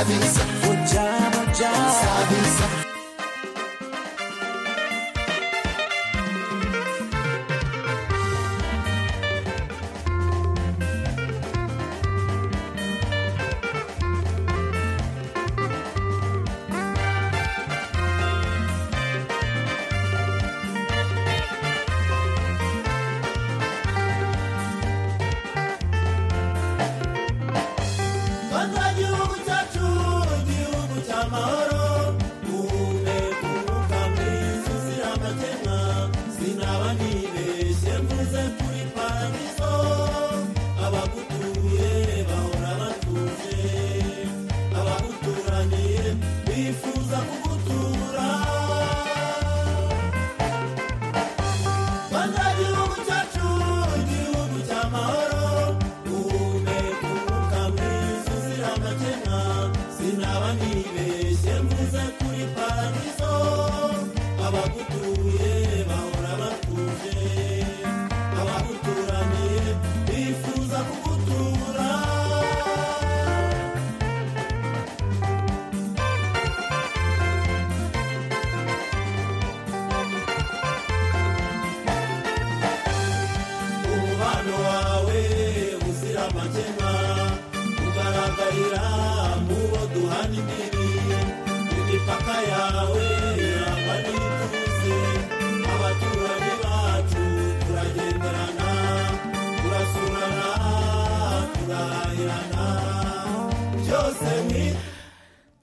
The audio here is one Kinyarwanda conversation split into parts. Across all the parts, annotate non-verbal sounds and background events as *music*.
cabeça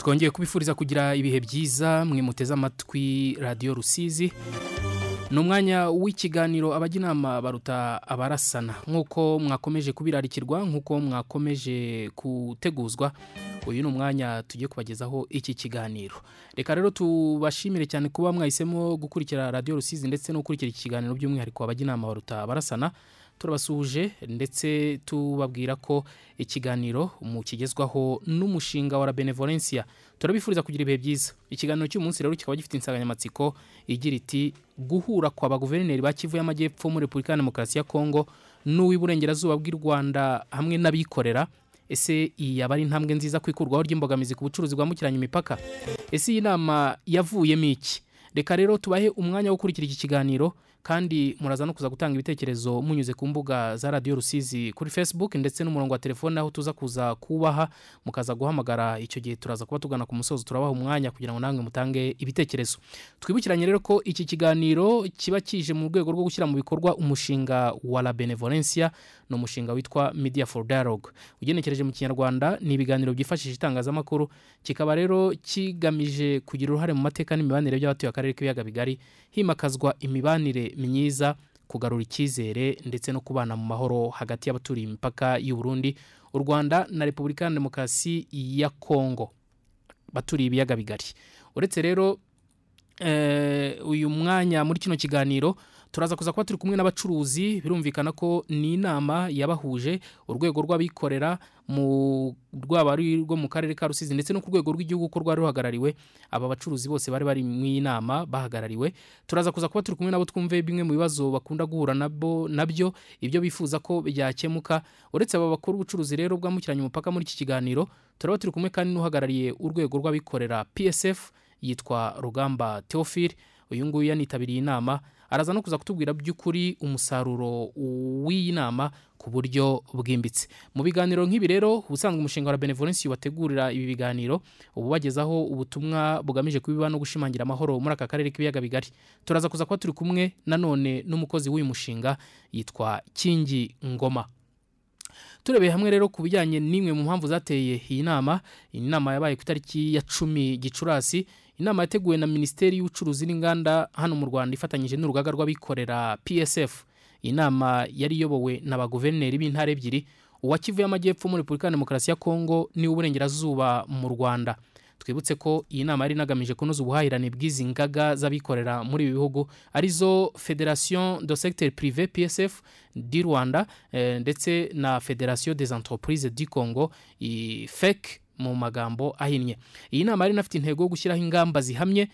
twongeye kubifuriza kugira ibihe byiza mwe muteze amatwi radiyo rusizi. Ni umwanya w'ikiganiro abajya inama baruta abarasana. Nk'uko mwakomeje kubirarikirwa nk'uko mwakomeje guteguzwa uyu ni umwanya tugiye kubagezaho iki kiganiro. Reka rero tubashimire cyane kuba mwahisemo gukurikira radiyo rusizi ndetse no gukurikira iki kiganiro by'umwihariko abajya inama baruta abarasana. Turabasuhuje ndetse tubabwira ko ikiganiro mukigezwaho n'umushinga wa benevolencia. Turabifuriza kugira ibihe byiza. Ikiganiro cy'umunsi rero kikaba gifite insanganyamatsiko igira iti guhura kwa baguverineri ba kivu y'amajyepfo muri repubulika ya demokarasi ya kongo n'uw'iburengerazuba bw'i rwanda hamwe n'abikorera. Ese iyi yaba ari intambwe nziza ku ikurwaho ry'imbogamizi ku bucuruzi bwambukiranya imipaka? Ese iyi nama yavuyemo iki? Reka rero tubahe umwanya wo gukurikira iki kiganiro. Kandi muraza no kuza gutanga ibitekerezo munyuze ku mbuga za radiyo rusizi kuri facebook ndetse n'umurongo wa telefone aho tuza kuza kubaha mukaza guhamagara icyo gihe turaza kuba tugana ku musozo turabaha umwanya kugira ngo namwe mutange ibitekerezo. Twibukiranye rero ko iki kiganiro kiba kije mu rwego rwo gushyira mu bikorwa umushinga wa la benevolencia ni umushinga witwa media for dialogue. Ugenekereje mu kinyarwanda ni ibiganiro byifashisha itangazamakuru kikaba rero kigamije kugira uruhare mu mateka n'imibanire by'abatuye akarere k'ibiyaga bigari himakazwa imibanire myiza kugarura icyizere ndetse no kubana mu mahoro hagati y'abaturiye imipaka y'u Burundi u Rwanda na Repubulika ya Demokarasi ya Kongo baturiye ibiyaga bigari. Uretse rero eh, uyu mwanya muri kino kiganiro turaza kuza kuba turi kumwe n'abacuruzi birumvikana ko ni inama yabahuje urwego rw'abikorera mu rwaba ari rwo mu karere ka Rusizi ndetse no ku rwego rw'igihugu ko rwari ruhagarariwe. Aba bacuruzi bose bari bari mu nama bahagarariwe. Turaza kuza kuba turi kumwe nabo twumve bimwe mu bibazo bakunda guhura nabo na byo ibyo bifuza ko byakemuka. Uretse aba bakora ubucuruzi rero bwambukiranya umupaka muri iki kiganiro turaba turi kumwe kandi n'uhagarariye urwego rw'abikorera PSF yitwa Rugamba Theophile. Uyu nguyu yanitabiriye inama. Araza no kuza kutubwira by'ukuri umusaruro w'iyi nama ku buryo bwimbitse. Mu biganiro nk'ibi rero ubusanzwe umushinga wa benevolence wategurira ibi biganiro ubu bagezaho ubutumwa bugamije kubiba no gushimangira amahoro muri aka karere k'ibiyaga bigari. Turaza kuza kuba turi kumwe nanone n'umukozi w'uyu mushinga yitwa kingi ngoma. Turebeye hamwe rero ku bijyanye n'imwe mu mpamvu zateye iyi nama. Iyi nama yabaye ku itariki ya cumi gicurasi inama yateguwe na minisiteri y'ubucuruzi n'inganda hano mu rwanda ifatanyije n'urugaga rw'abikorera psf iyi nama yari iyobowe na ba guverineri b'intara ebyiri uwa kivu y'amajyepfo muri repubulika ya demokarasi ya kongo n'uw'uburengerazuba mu rwanda. Twibutse ko iyi nama yari inagamije kunoza ubuhahirane bw'izi ngaga z'abikorera muri ibi bihugu ari zo federation de secteur privé psf di rwanda eh, ndetse na federation des entreprises du congo fec mu magambo ahinnye. Iyi nama yari inafite intego yo gushyiraho ingamba zihamye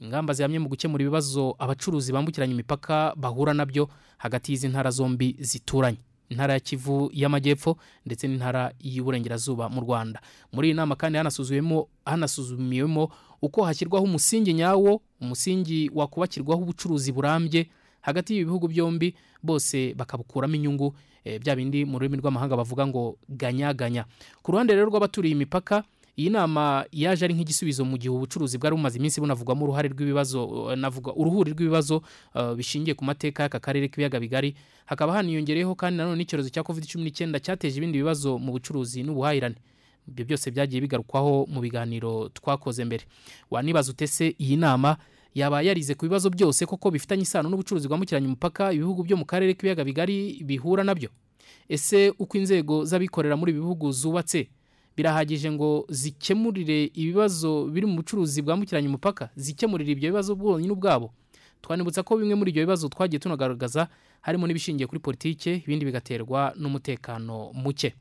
ingamba zihamye mu gukemura ibibazo abacuruzi bambukiranya imipaka bahura na byo hagati y'izi ntara zombi zituranye. Intara ya Kivu y'amajyepfo ndetse n'intara y'uburengerazuba mu Rwanda. Muri iyi nama kandi hanasuzumiwemo uko hashyirwaho umusingi nyawo umusingi wakubakirwaho ubucuruzi burambye. Hagati y'ibi bihugu byombi bose bakabukuramo inyungu bya bindi mu rurimi rw'amahanga bavuga ngo ganya-ganya. Ku ruhande rero rw'abaturiye imipaka iyi nama yaje ari nk'igisubizo mu gihe ubucuruzi bwari bumaze iminsi bunavugwamo uruhare rw'ibibazo eh, navuga uruhuri rw'ibibazo eh, bishingiye ku mateka y'aka karere k'ibiyaga bigari. Hakaba haniyongereyeho kandi nanone n'icyorezo cya covid cumi n'icyenda cyateje ibindi bibazo mu bucuruzi n'ubuhahirane. Ibyo byose byagiye bigarukwaho mu biganiro twakoze mbere. Wanibaza utese iyi nama yaba yarize ku bibazo byose koko bifitanye isano n'ubucuruzi bwambukiranya umupaka ibihugu byo mu karere k'ibiyaga bigari bihura na byo? Ese uko inzego z'abikorera muri ibi bihugu zubatse birahagije ngo zikemurire ibibazo biri mu bucuruzi bwambukiranya umupaka? Zikemurire ibyo bibazo bwonyine ubwabo? Twanibutsa ko bimwe muri ibyo bibazo twagiye tunagaragaza harimo n'ibishingiye kuri politike ibindi bigaterwa n'umutekano muke.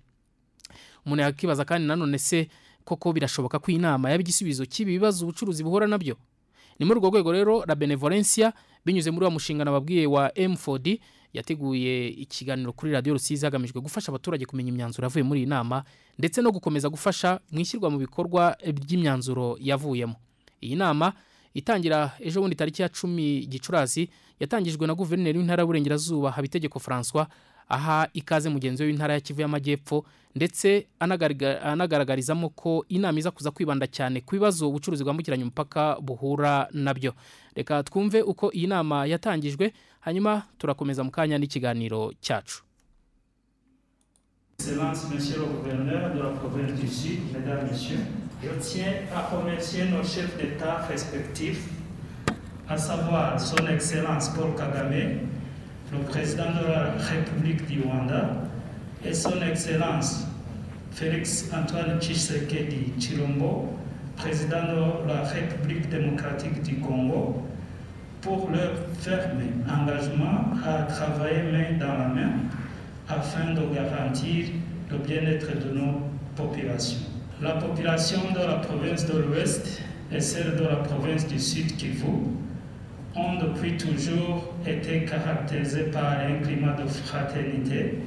Umuntu yakibaza kandi nanone se koko birashoboka ko inama yaba igisubizo cy'ibi bibazo ubucuruzi buhura na byo? Ni muri urwo rwego rero la benevolencia binyuze muri wa mushinga nababwiye wa M4D yateguye ikiganiro kuri radiyo rusizi hagamijwe gufasha abaturage kumenya imyanzuro yavuye muri iyi nama ndetse no gukomeza gufasha mu ishyirwa mu bikorwa by'imyanzuro yavuyemo. Iyi nama itangira ejo bundi tariki ya cumi gicurasi yatangijwe na guverineri w'intara y'uburengerazuba habitegeko francois aha ikaze mugenzi w'intara ya kivu y'amajyepfo ndetse anagaragarizamo ko inama iza kuza kwibanda cyane ku bibazo ubucuruzi bwambukiranya umupaka buhura na byo. Reka twumve uko iyi nama yatangijwe hanyuma turakomeza mu kanya n'ikiganiro cyacu. Excellence, Monsieur le gouverneur de la province du je tiens à d'État à savoir Son Excellence Paul Kagame, le président de la République du Rwanda, et Son Excellence Félix Antoine Tshisekedi Chilombo, président de la République démocratique du Congo, pour leur ferme engagement à travailler main dans la main afin de garantir le bien-être de nos populations. La population de la province de l'Ouest et celle de la province du Sud Kivu ont depuis toujours été caractérisées par un climat de fraternité,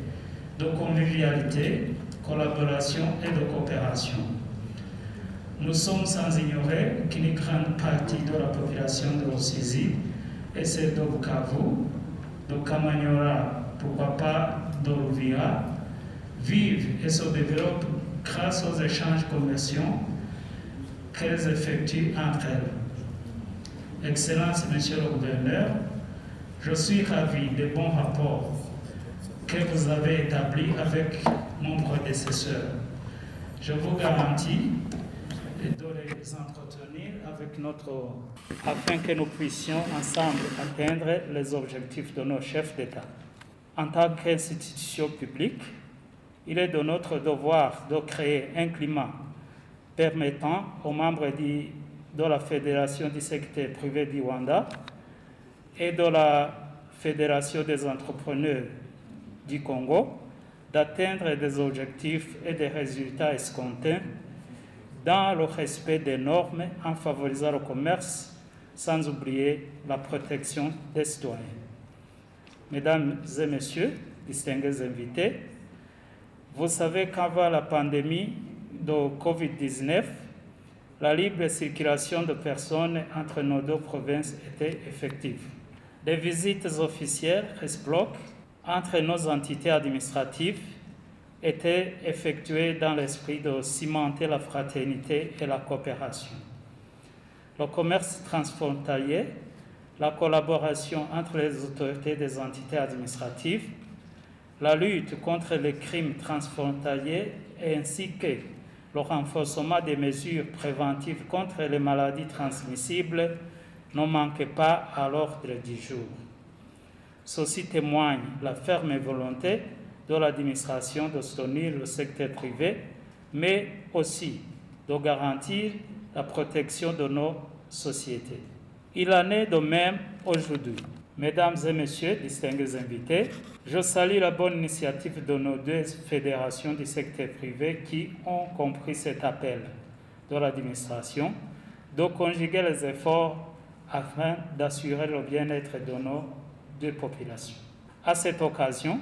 de convivialité, collaboration et de coopération. Nous sommes sans ignorer qu'une grande partie de la population de l'Ossisi et celle de Bukavu, de Kamanyora, pourquoi pas de vivent et se développent grâce aux échanges commerciaux qu'elles effectuent entre elles. Excellence, Monsieur le Gouverneur, je suis ravi des bons rapports que vous avez établis avec mon prédécesseur. Je vous garantis de les entretenir avec notre afin que nous puissions ensemble atteindre les objectifs de nos chefs d'État. En tant qu'institution publique, il est de notre devoir de créer un climat permettant aux membres du- de la Fédération du secteur privé du Rwanda et de la Fédération des entrepreneurs du Congo d'atteindre des objectifs et des résultats escomptés dans le respect des normes en favorisant le commerce, sans oublier la protection des citoyens. Mesdames et Messieurs, distingués invités, vous savez qu'avant la pandémie de COVID-19, la libre circulation de personnes entre nos deux provinces était effective. Les visites officielles entre nos entités administratives étaient effectuées dans l'esprit de cimenter la fraternité et la coopération. Le commerce transfrontalier, la collaboration entre les autorités des entités administratives, la lutte contre les crimes transfrontaliers ainsi que le renforcement des mesures préventives contre les maladies transmissibles ne manquaient pas à l'ordre du jour. Ceci témoigne la ferme volonté de l'administration de soutenir le secteur privé, mais aussi de garantir la protection de nos sociétés. Il en est de même aujourd'hui. Mesdames et Messieurs, distingués invités, je salue la bonne initiative de nos deux fédérations du secteur privé qui ont compris cet appel de l'administration de conjuguer les efforts afin d'assurer le bien-être de nos deux populations. À cette occasion,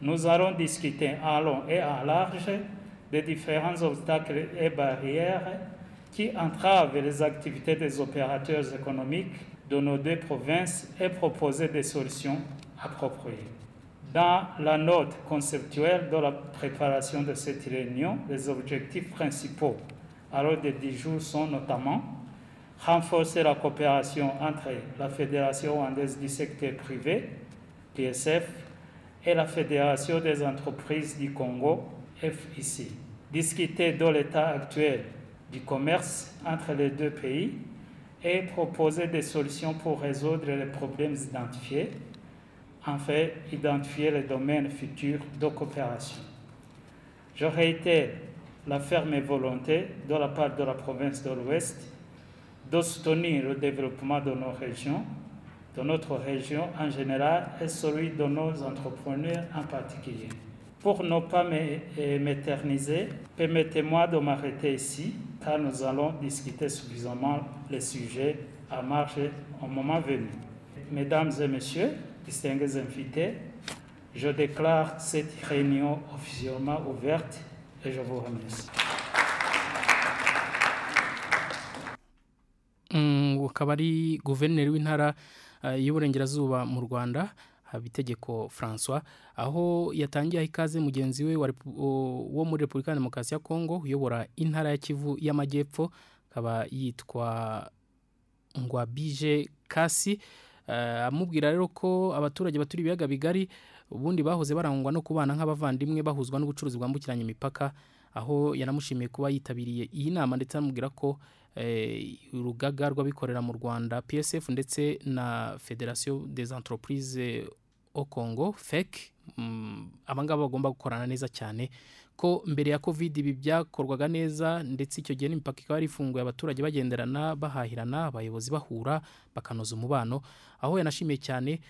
Nous allons discuter en long et en large des différents obstacles et barrières qui entravent les activités des opérateurs économiques de nos deux provinces et proposer des solutions appropriées. Dans la note conceptuelle de la préparation de cette réunion, les objectifs principaux à l'ordre du jour sont notamment renforcer la coopération entre la Fédération rwandaise du secteur privé, PSF, et la Fédération des entreprises du Congo, FIC. Discuter de l'état actuel du commerce entre les deux pays et proposer des solutions pour résoudre les problèmes identifiés, enfin identifier les domaines futurs de coopération. Je réitère la ferme volonté de la part de la province de l'Ouest de soutenir le développement de nos régions, de notre région en général et celui de nos entrepreneurs en particulier. Pour ne pas m'éterniser, permettez-moi de m'arrêter ici, car nous allons discuter suffisamment les sujets à marcher au moment venu. Mesdames et messieurs, distingués invités, je déclare cette réunion officiellement ouverte et je vous remercie. ari guverineri w'intara y'uburengerazuba mu habitegeko francois aho yatangiye ikaze mugenzi we wo muri repubulika ya demokarasi ya kongo uyobora intara ya kivu y'amajyepfo akaba yitwa ngwabije kasi amubwira rero ko abaturage baturiye ibiyaga bigari ubundi bahoze barangwa no kubana nk'abavandimwe bahuzwa n'ubucuruzi bwambukiranya imipaka aho yanamushimiye kuba yitabiriye iyi nama ndetse anamubwira ko urugaga rw'abikorera mu rwanda psf ndetse na federasiyo des entreprises au congo fec abangaba bagomba gukorana neza cyane ko mbere ya covid ibi byakorwaga neza ndetse icyo gihe n'imipaka ikaba ifunguye abaturage bagenderana bahahirana abayobozi bahura bakanoza umubano. Aho yanashimiye cyane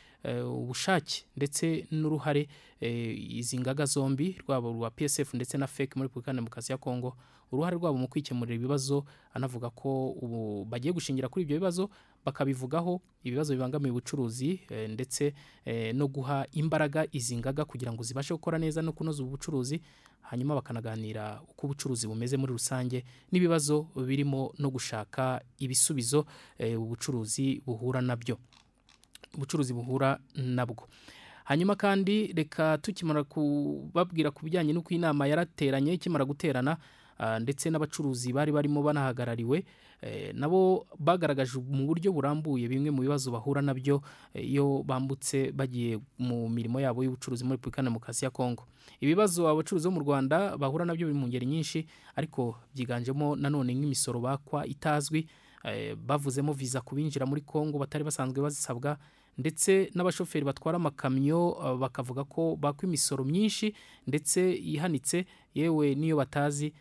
ubushake ndetse n'uruhare izi ngaga zombi rwaba rwa psf ndetse na fec muri repubulika ya demokarasi ya kongo uruhare rwabo mu kwikemurira ibibazo anavuga ko ubu bagiye gushingira kuri ibyo bibazo bakabivugaho ibibazo bibangamiye ubucuruzi ndetse no guha imbaraga izi ngaga kugira ngo zibashe gukora neza no kunoza ubu bucuruzi hanyuma bakanaganira uko ubucuruzi bumeze muri rusange n'ibibazo birimo no gushaka ibisubizo ubucuruzi buhura na byo. Ubucuruzi buhura nabwo. Hanyuma kandi reka tukimara kubabwira ku bijyanye n'uko inama yarateranye ikimara guterana ndetse n'abacuruzi bari barimo banahagarariwe nabo bagaragaje mu buryo burambuye bimwe mu bibazo bahura na byo iyo bambutse bagiye mu mirimo yabo y'ubucuruzi muri repubulika demokarasi ya kongo ibibazo abacuruzi bo mu rwanda bahura na byo biri mu ngeri nyinshi ariko byiganjemo nanone nk'imisoro bakwa itazwi bavuzemo viza ku binjira muri kongo batari basanzwe bazisabwa ndetse n'abashoferi batwara amakamyo bakavuga ko bakwa imisoro myinshi ndetse ihanitse yewe n'iyo batazi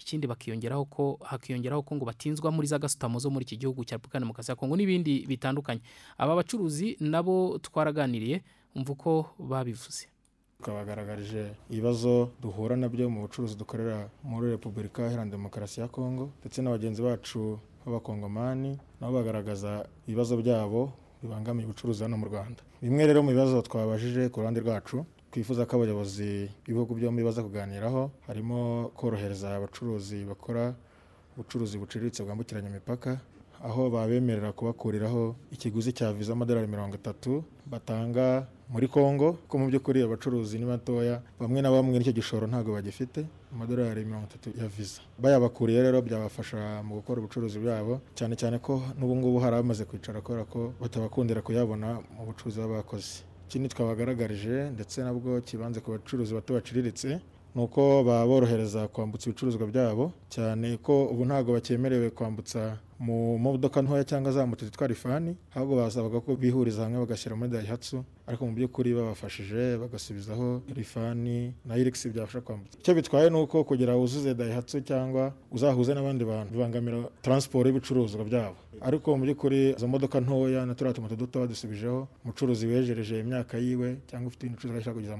ikindi bakiyongeraho ko hakiyongeraho ko ngo batinzwa muri za gasutamo zo muri iki gihugu cya repubulika ya demokarasi ya kongo n'ibindi bitandukanye. Aba bacuruzi nabo twaraganiriye umva uko babivuze. Twabagaragarije ibibazo duhura na byo mu bucuruzi dukorera muri repubulika iharanira demokarasi ya kongo ndetse na bagenzi bacu b'abakongomani nabo bagaragaza ibibazo byabo bibangamiye ubucuruzi hano mu rwanda. Bimwe rero mu bibazo twabajije ku ruhande rwacu twifuza ko abayobozi b'ibihugu byombi baza kuganiraho harimo korohereza abacuruzi bakora ubucuruzi buciriritse bwambukiranya imipaka aho babemerera kubakuriraho ikiguzi cya viza amadolari mirongo itatu batanga muri congo ko mu by'ukuri abacuruzi ni batoya bamwe na bamwe n'icyo gishoro ntabwo bagifite amadolari mirongo itatu ya viza bayabakuriye rero byabafasha mu gukora ubucuruzi bwabo cyane cyane ko n'ubu ngubu hari abamaze kwicara kubera ko batabakundira kuyabona mu bucuruzi baba bakoze. Ikindi twabagaragarije ndetse nabwo kibanze ku bacuruzi bato baciriritse. Ni uko baborohereza kwambutsa ibicuruzwa byabo cyane ko ubu ntabwo bakemerewe kwambutsa mu modoka ntoya cyangwa za moto zitwara ifani ahubwo basabaga ko bihuriza hamwe bagashyira muri dayihatsu ariko mu by'ukuri babafashije bagasubizaho rifani na irigisi byafasha kwambutsa. Icyo bitwaye ni uko kugira wuzuze dayihatsu cyangwa uzahuze n'abandi bantu bibangamira taransiporo y'ibicuruzwa byabo. Ariko mu by'ukuri izo modoka ntoya na turiya tumoto duto badusubijeho umucuruzi wejereje imyaka yiwe cyangwa ufite ibindi bicuruzwa ashaka kugeza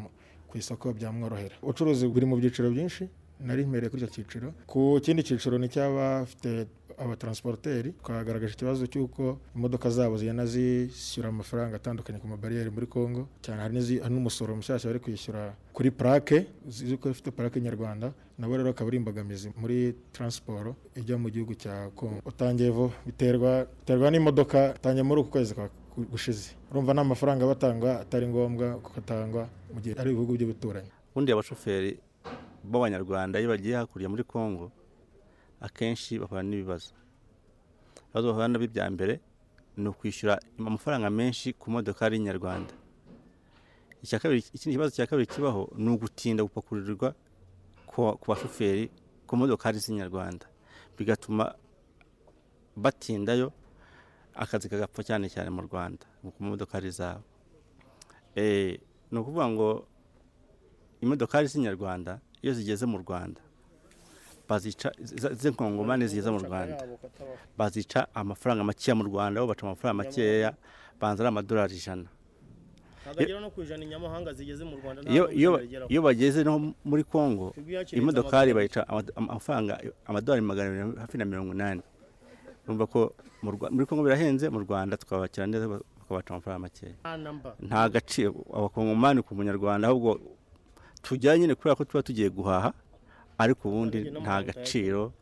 ku isoko byamworohera. Ubucuruzi buri mu byiciro byinshi nari mpereye kuri icyo cyiciro. Ku kindi cyiciro ni cy'abafite abatransporteri twagaragaje ikibazo cy'uko imodoka zabo zigenda zishyura amafaranga atandukanye ku mabariyeri muri Congo. Cyane hari n'umusoro mushyashya bari kwishyura kuri plaque zizi ko ifite plaque nyarwanda nabo rero akaba ari imbogamizi muri transport ijya mu gihugu cya Congo. Utangiye vuba biterwa biterwa n'imodoka utangiye muri uku kwezi kwa gushize. Urumva nta mafaranga batanga atari ngombwa kuko atangwa mu gihe ari ibihugu by'ibituranyi ubundi abashoferi b'abanyarwanda iyo bagiye hakurya muri congo akenshi bahura n'ibibazo. Ibibazo bahura na byo bya mbere ni ukwishyura amafaranga menshi ku modokari kabiri ikindi kibazo cya kabiri kibaho ni ugutinda gupakurirwa ku ku bashoferi ku modokari z'inyarwanda. Bigatuma batindayo akazi kagapfa cyane cyane mu rwanda ku modokari zabo. Eh, ni ukuvuga ngo imodokari z'inyarwanda iyo zigeze mu rwanda bazica z'inkongomani zigeze mu rwanda. Bazica amafaranga makeya mu rwanda bo baca amafaranga makeya banza ari amadolari ijana. Iyo bageze no muri congo yakiriye imodokari bayica ama- amafaranga amadolari magana abiri hafi na mirongo inani. Urumva ko muri congo birahenze mu rwanda twabakira neza bakabaca amafaranga makeya nta gaciro. Abakongomani ku munyarwanda ahubwo tujya nyine kubera ko tuba tugiye guhaha ariko ubundi nta gaciro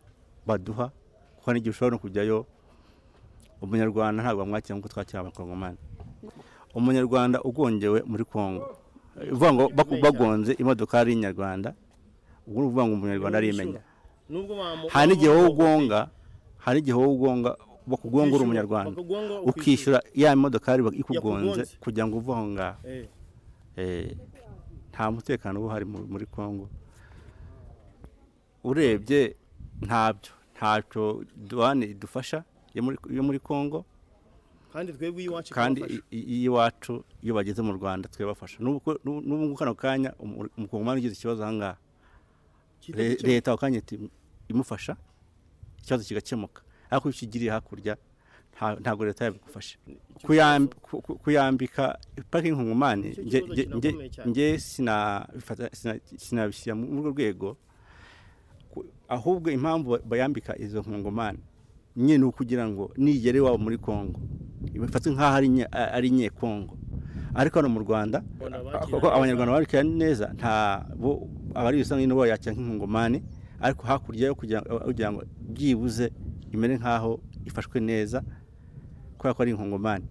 baduha kuko n'igihe ushobora no kujyayo umunyarwanda ntabwo bamwakira nk'uko twakira abakongomani. Umunyarwanda ugongewe muri congo uvuga ngo bagonze imodokari y'inyarwanda ubwo ni ukuvuga ngo umunyarwanda arimenya. Hari n'igihe wowe ugonga hari igihe wowe ugonga bakugongora umunyarwanda. ukishyura ya modokari ikugonze kugira ngo uve aho ngaho. Eh, Eh, nta mutekano uba uhari mu- muri congo. Urebye ntabyo ntacyo duhane idufasha yo muri- congo. Kandi twebwe iwacu kandi iwacu iyo bageze mu rwanda twebafasha. N'ubu kano kanya umu- umukongomani ugize ikibazo aha ngaha. Leta ako kanya iti imufasha. Ikibazo kigakemuka. Ariko iyo ukigiriye hakurya nta- ntabwo leta yabigufasha. Kuyambika parking nk'umumani nge- sinabishyira muri urwo rwego ahubwo impamvu ba- bayambika izo nkongomani nyine ni ukugira ngo nigere iwabo muri congo. Bifatwe nk'aho ari nye- congo. Ariko hano mu rwanda abanyarwanda bakira neza nta abari bisa nk'ino bayakira nk'inkongomani ariko hakurya yo kugira ngo byibuze imere nk'aho ifashwe neza kubera ko ari inkongomani.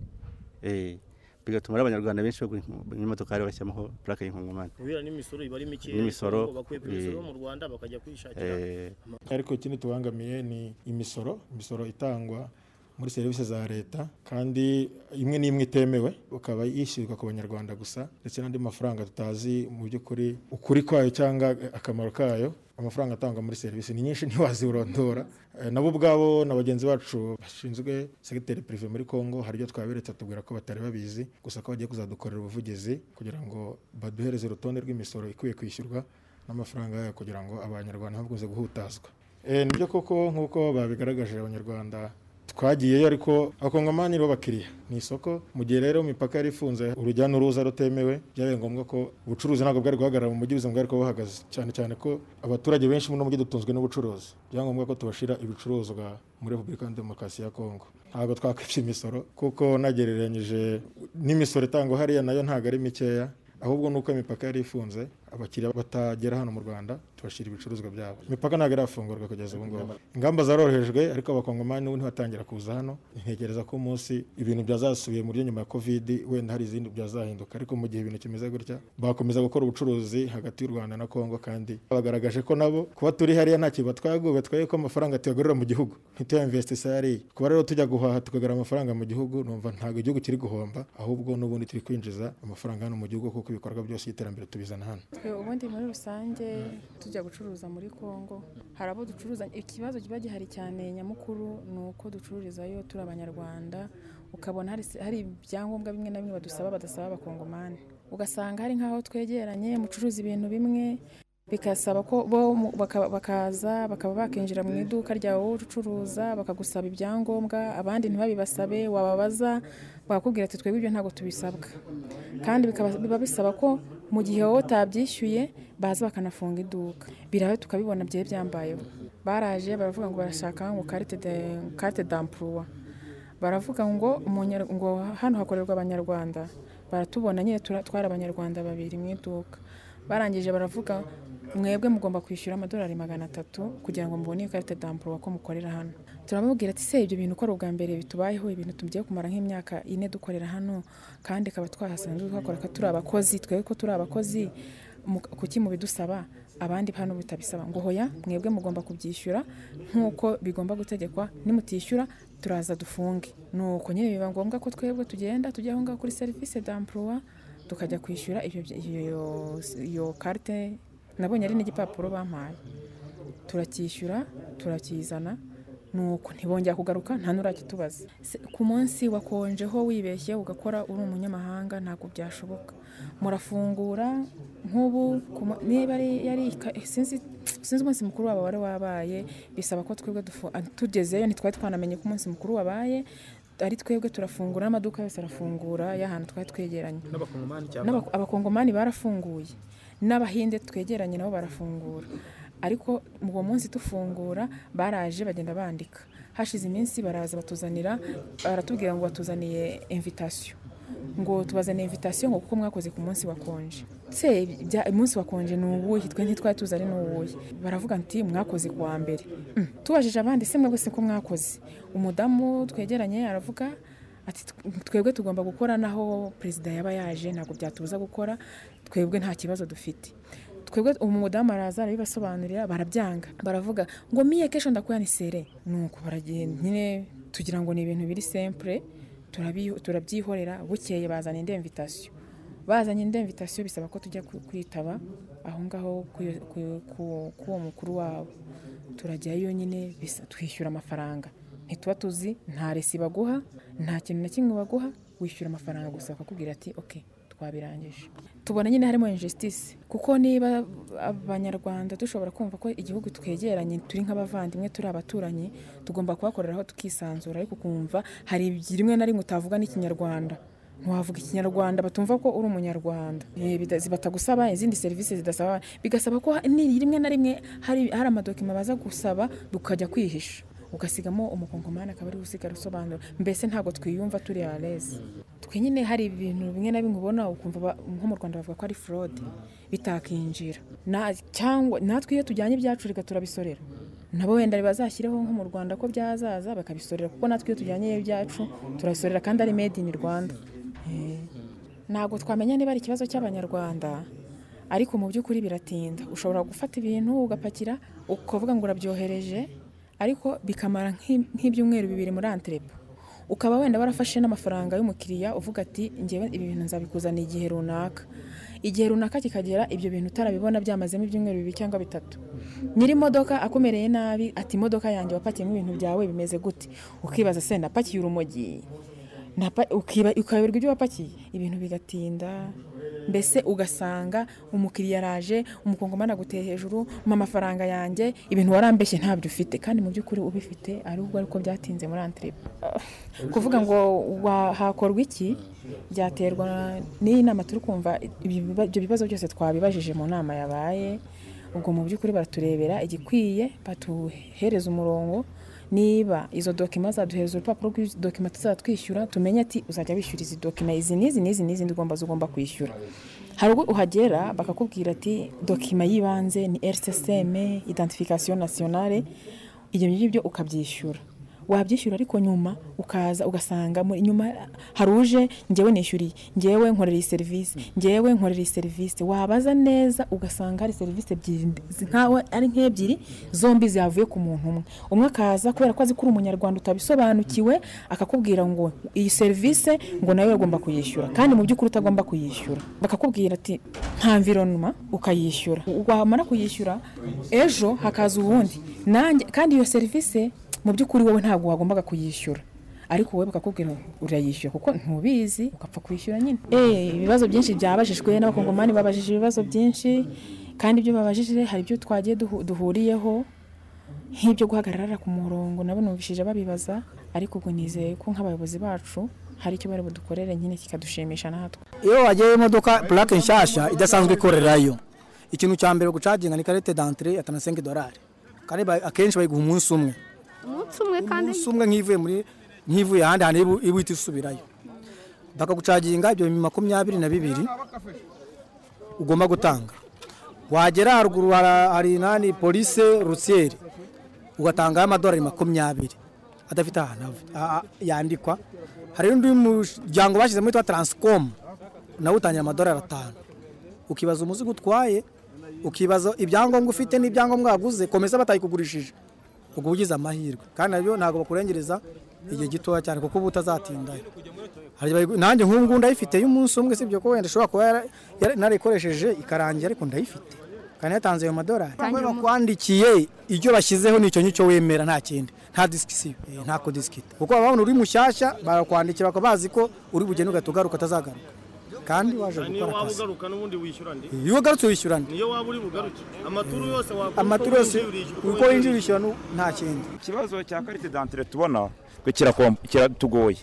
Eh, bigatuma ari abanyarwanda benshi bagura imodokari bashyiramo purake y'inkongomani. Kubera n'imisoro iba ari mike N'imisoro, ariko bakwiye imisoro eh, mu rwanda bakajya kwishakira Eh, ariko ikindi tubangamiye ni imisoro imisoro itangwa muri serivisi za leta kandi imwe n'imwe itemewe ukaba yishyurwa ku banyarwanda gusa ndetse n'andi mafaranga tutazi mu by'ukuri ukuri kwayo cyangwa akamaro kayo amafaranga atangwa muri serivisi ni nyinshi *laughs* ntiwazirondora Eh, nabo ubwabo na bagenzi bacu bashinzwe segiteri pirive muri congo hari ibyo twaberetse tubwira ko batari babizi. Gusa ko bagiye kuzadukorera ubuvugizi kugira ngo baduhereze urutonde rw'imisoro ikwiye kwishyurwa n'amafaranga yayo kugira ngo abanyarwanda ntibakomeze guhutazwa Eh, ni byo koko nk'uko babigaragaje abanyarwanda twagiyeyo ariko abakongomani bo bakiriya. Ni isoko mu gihe rero imipaka yari ifunze urujya n'uruza rutemewe byabaye ngombwa ko ubucuruzi ntabwo bwari guhagarara mu mujyi ubuzima bwari kuba buhagaze cyane cyane ko abaturage benshi muri uno mujyi dutunzwe n'ubucuruzi. Byaba ngombwa ko tubashira ibicuruzwa muri repubulika demokarasi ya kongo ntabwo twakwibye imisoro kuko nagereranyije n'imisoro itangwa hariya na yo ntabwo ari mikeya ahubwo nuko imipaka yari ifunze abakiriya batagera hano mu rwanda tubashyira ibicuruzwa byabo. Imipaka ntabwo irafungurwa kugeza ubu ngubu. Ingamba zarorohejwe ariko abakongomani n'ubu ntibatangira kuza hano. Ntegereza ko umunsi ibintu byazasubiye mu buryo nyuma ya kovidi wenda hari izindi byazahinduka. Ariko mu gihe ibintu kimeze gutya bakomeza gukora ubucuruzi hagati y'u rwanda na kongo kandi bagaragaje ko nabo kuba turi hariya nta kintu batwaye batwaye ko amafaranga tuyagurira mu gihugu. Ntituyamvesitise hariya. Kuba rero tujya guhaha tukagarura amafaranga mu gihugu numva ntabwo igihugu kiri guhomba. Ahubwo n'ubundi turi kwinjiza amafaranga hano mu gihugu kuko ibikorwa byose by'iterambere tubizana hano Twe ubundi muri rusange tujya gucuruza muri Congo hari abo ducuruza. Ikibazo kiba gihari cyane nyamukuru ni uko ducururizayo turi abanyarwanda ukabona hari, ibyangombwa bimwe na bimwe badusaba badasaba abakongomani. Ugasanga hari nk'aho twegeranye mucuruza ibintu bimwe bikasaba ko bo bakaza bakaba bakinjira mu iduka ryawe ucuruza bakagusaba ibyangombwa abandi ntibabibasabe wababaza bakakubwira ati twebwe ibyo ntabwo tubisabwa. Kandi biba bisaba ko mu gihe wowe utabyishyuye baza bakanafunga iduka. Birabe tukabibona byari byambayeho. Baraje baravuga ngo barashaka ngo carte d'emploi. Baravuga ngo ngo hano hakorerwa abanyarwanda. Baratubona nyine twari abanyarwanda babiri mu iduka. Barangije baravuga mwebwe mugomba kwishyura amadolari magana atatu kugira ngo mubone carte d'emploi ko mukorera hano. Turababwira ati se ibyo bintu ukora ubwa mbere bitubayeho ibintu tugiye kumara nk'imyaka ine dukorera hano kandi kaba twahasanzwe twakora ko turi abakozi twebwe ko turi abakozi kuki mubidusaba? Abandi hano bitabisaba. Ngo hoya mwebwe mugomba kubyishyura nk'uko bigomba gutegekwa nimutishyura turaza dufunge. Nuko nyine biba ngombwa ko twebwe tugenda tujya aho ngaho kuri serivisi d'emploi tukajya kwishyura iyo carte nabonye ari n'igipapuro bampaye. Turacyishyura turakizana nuko ntibongera kugaruka nta n'urakitubaza ku munsi wakonjeho wibeshye ugakora uri umunyamahanga ntabwo byashoboka. Murafungura nk'ubu niba ari yari sinzi umunsi mukuru wabo wari wabaye bisaba ko twebwe tugezeyo ntitwari twanamenye ko umunsi mukuru wabaye ari twebwe turafungura n'amaduka yose arafungura y'ahantu twari twegeranye. Abakongomani barafunguye. N'abahinde twegeranye nabo barafungura. Ariko uwo munsi dufungura baraje bagenda bandika. Hashize iminsi baraza batuzanira baratubwira ngo batuzaniye invitation. Ngo tubazaniye invitation ngo kuko mwakoze ku munsi wakonje. Se umunsi wakonje ni uwuhe? Twe ntitwari tuzi ari n'uwuhe baravuga nti mwakoze ku wa mbere. Mm, tubajije abandi se mwebwe se ko mwakoze? Umudamu twegeranye aravuga ati "Tw- twebwe tugomba gukora naho perezida yaba yaje ntabwo byatubuza gukora. Twebwe nta kibazo dufite. Twebwe umudamu araza arabibasobanurira barabyanga baravuga ngo miye kesho ndakuya ni sere nuko baragenda. Nyine tugira ngo ni ibintu biri turabi- turabyihorera. Bukeye bazana indi invitation. Bazanye indi invitation bisaba ko tujya kwitaba aho ngaho ku- ku- ku- k'uwo mukuru wabo. Turajyayo nyine twishyura amafaranga. Ntituba tuzi nta resi baguha nta kintu na kimwe baguha wishyura amafaranga gusa bakakubwira ati ok twabirangije. Tubona nyine harimo injustice. Kuko niba abanyarwanda dushobora kumva ko igihugu twegeranye turi nk'abavandimwe turi abaturanyi tugomba kubakoreraho tukisanzura. Ariko ukumva hari rimwe na rimwe utavuga n'ikinyarwanda. Ntiwavuga ikinyarwanda batumva ko uri umunyarwanda. Eh, batagusaba izindi serivisi zidasaba bigasaba ko rimwe na rimwe hari amadokima baza gusaba ukajya kwihisha. Ugasigamo umukongomani akaba ari usigara usobanura mbese ntabwo twiyumva turi alezi twe nyine hari ibintu bimwe na bimwe ubona ukumva nko mu rwanda bavuga ko ari forode bitakinjira. Cyangwa natwe iyo tujyanye ibyacu reka turabisorera. Nabo wenda bazashyireho nko mu rwanda ko byazaza bakabisorera kuko natwe iyo tujyanye ibyacu turabisorera kandi ari made in rwanda. Eh, ntabwo twamenya niba ari ikibazo cy'abanyarwanda ariko mu by'ukuri biratinda. Ushobora gufata ibintu ugapakira ukavuga ngo urabyohereje ariko bikamara nk'i- nk'ibyumweru bibiri muri anterepo ukaba wenda warafashe n'amafaranga y'umukiriya uvuga ati ngewe ibi bintu nzabikuzana igihe runaka. Igihe runaka kikagera ibyo bintu utarabibona byamazemo ibyumweru bibiri cyangwa bitatu. Nyiri imodoka akumereye nabi ati imodoka yanjye wapakiyemo ibintu byawe bimeze gute? Ukibaza se napakiye urumogi. Ukayoberwa ibyo wapakiye ibintu bigatinda. Mbese ugasanga umukiriya araje umukongomani aguteye hejuru mu amafaranga yanjye ibintu warambeshye ntabyo ufite. Kandi mu by'ukuri ubifite ari bwo ariko byatinze muri antiripo kuvuga ngo wa- hakorwa iki? Byaterwa n'iyi nama turi kumva ibyo bibazo byose twabibajije mu nama yabaye. Ubwo mu by'ukuri baraturebera igikwiye batuhereza umurongo niba izo dokima zaduhereza urupapuro rw'idokima tuzajya twishyura tumenye ati uzajya wishyura izi dokima izi n'izi n'izi n'izindi ugomba zigomba kwishyura. Hari ubwo uhagera bakakubwira ati dokima y'ibanze ni rcsm identification nationale ibyo ngibyo ukabyishyura. Wabyishyura ariko nyuma ukaza ugasanga muri nyuma hari uje ngewe nishyuriye ngewe nkorera iyi serivisi ngewe nkorera iyi serivisi. Wabaza neza ugasanga hari serivisi ebyiri nkaho ari nk'ebyiri zombi zavuye ku muntu umwe. Umwe akaza kubera ko azi ko uri umunyarwanda utabisobanukiwe akakubwira ngo iyi serivisi ngo nawe ugomba kuyishyura. Kandi mu by'ukuri utagomba kuyishyura. Bakakubwira ati nta environnement ukayishyura. Wamara kuyishyura ejo hakaza uwundi nanjye kandi iyo serivisi mu by'ukuri wowe ntabwo wagombaga kuyishyura. Ariko wowe bakakubwira urayishyura kuko ntubizi ugapfa kwishyura nyine. Eh ibibazo byinshi byabajijwe n'abakongomani babajije ibibazo byinshi kandi ibyo babajije hari ibyo twagiye duhu- duhuriyeho nk'ibyo guhagarara ku murongo nabo numvishije babibaza ariko ubwo nizeye ko nk'abayobozi bacu hari icyo bari budukorere nyine kikadushimisha natwe. Iyo wagiye imodoka purake nshyashya idasanzwe ikorerayo. Ikintu cya mbere gucaginga ni karite d'entrée ya 35 dolari kandi ba- akenshi bayiguha umunsi umwe. Umunsi umwe kandi umunsi umwe nk'ivuye muri nk'ivuye ahandi hantu iba ihita isubirayo bakagucaginga ibyo bihumbi makumyabiri na bibiri ugomba gutanga. Wagera haruguru hari nani polise rusiyeri ugatangaho amadolari makumyabiri. Adafite ahantu yandikwa. Hari undi muryango bashyizemo witwa taransikomu nawe utangira amadolari atanu. Ukibaza umuzigo utwaye ukibaza ibyangombwa ufite n'ibyangombwa waguze komeza batayikugurishije. Ubwo ugize amahirwe. Kandi na byo ntabwo bakurengereza igihe gitoya cyane kuko uba utazatindayo nanjye nk'ubu ngubu ndayifite y'umunsi umwe sibyo ko wenda ishobora kuba narayikoresheje ikarangira ariko ndayifite. Kandi yatanze ayo umu- bakwandikiye icyo bashyizeho ni cyo ngicyo wemera nta kindi. Nta disikisiyo eh, nta kodisikita kuko baba babona uri mushyashya barakwandikira bakaba bazi ko uri bugende ugahita ugaruka atazagaruka kandi waje gukora waba akazi. iyo ugarutse wishyura nde niyo waba uri bugaruke. Amaturu yose uko winjira urishyura nu- nta kindi. Ikibazo cya karite dantire tubona kiratugoye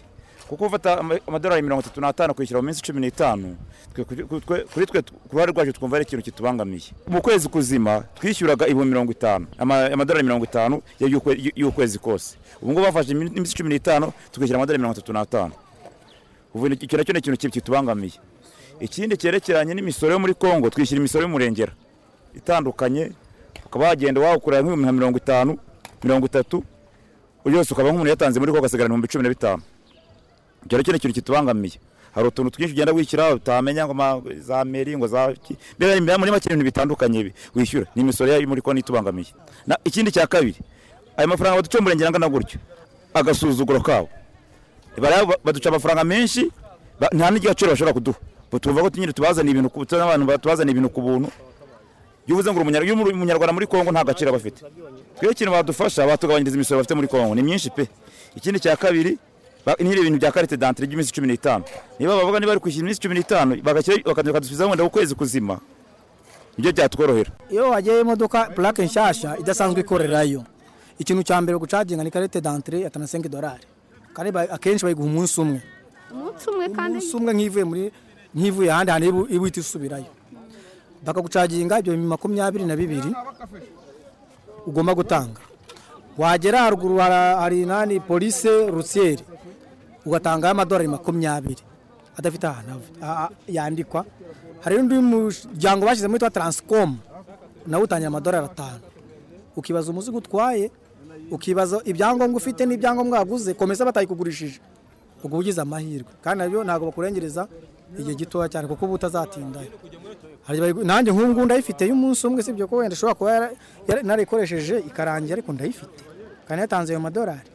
kuko ufata ama- amadolari mirongo itatu n'atanu kwishyura mu minsi cumi n'itanu kuri twe- ku ruhare rwacu twumva ari ikintu kitubangamiye. Mu kwezi kuzima twishyuraga ibihumbi mirongo itanu. Ama- amadolari mirongo itanu y'ukwe- y'ukwezi kose. Ubu ngubu bafashe imi- iminsi cumi n'itanu tukishyura amadolari mirongo itatu n'atanu. Ubu icyo na cyo ni ikintu ki- kitubangamiye. Ikindi cyerekeranye n'imisoro yo muri kongo twishyura imisoro y'umurengera. Itandukanye ukaba wagenda wawukurira nk'ibihumbi mirongo itanu mirongo itatu yose ukaba nk'umuntu yatanze muri ko ugasigara ibihumbi cumi na bitanu. Icyo ni ikintu kitubangamiye. Hari utuntu twinshi ugenda wishyura utamenya ngo za meri ngo za mbere muri make ibintu bitandukanye bi- wishyura. Ni imisoro yayo muri konti itubangamiye. Ikindi cya kabiri ayo mafaranga baduca umurengera angana gutyo. Agasuzuguro kabo baduca amafaranga menshi nta n'igiciro bashobora kuduha. Tuvuga ko nyine tubazaniye ibintu ku- abantu batubazaniye ibintu ku buntu. Iyo uvuze ngo umunyarwanda muri kongo nta gaciro aba afite. Twe ikintu badufasha batugabanyiriza imisoro bafite muri kongo ni myinshi pe. Ikindi cya kabiri ba- n'ibyo bintu bya karite dantire by'iminsi cumi n'itanu. Niba bavuga niba bari kwishyura iminsi cumi n'itanu bakadusubizaho wenda ukwezi kuzima. Nibyo byatworohera. Iyo wagiye imodoka purake nshyashya idasanzwe ikorerayo. Ikintu cya mbere gucaginga ni karite dantire ya tanasenke dorari akenshi bayiguha umunsi umwe. Umunsi umwe kandi umunsi umwe nk'ivuye muri nk'ivuye ahandi hantu iba ihita isubirayo bakagucaginga ibyo bihumbi makumyabiri na bibiri ugomba gutanga. Wagera haruguru hari nani polise rusiyeri ugatangaho amadolari makumyabiri. Adafite ahantu yandikwa. Hari undi muryango bashyizemo witwa taransikomu nawe utangira amadolari atanu. Ukibaza umuzigo utwaye ukibaza ibyangombwa ufite n'ibyangombwa waguze komeza batayikugurishije. Ubwo ugize amahirwe. Kandi na byo ntabwo bakurengereza igihe gitoya cyane kuko uba utazatindayo nanjye nk'ubu ngubu ndayifite y'umunsi umwe sibyo ko wenda ishobora kuba narayikoresheje ikarangira ariko ndayifite. Kandi yatanze ayo madolari.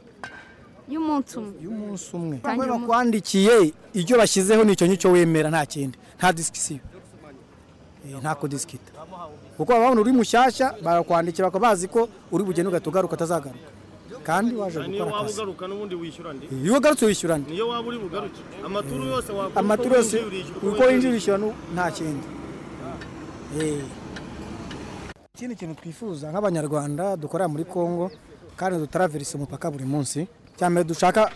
Y'umunsi umwe. Y'umunsi umwe. Bakwandikiye icyo bashyizeho ni cyo ngicyo wemera nta kindi. Nta disikisiyo Eh, nta kodisikita kuko baba babona uri mushyashya barakwandikira bakaba bazi ko uri bugende ugahita ugaruka atazagaruka kandi waje gukora akazi. ugaruka n'ubundi wishyura ndi iyo ugarutse wishyura niyo waba uri bugaruke? Amaturu yose wakora amaturu uko yose winjira urishyura nu- nta kindi. Eh. ikindi kintu twifuza nk'abanyarwanda dukorera muri congo kandi dutaraverisa umupaka buri munsi cya mbere dushaka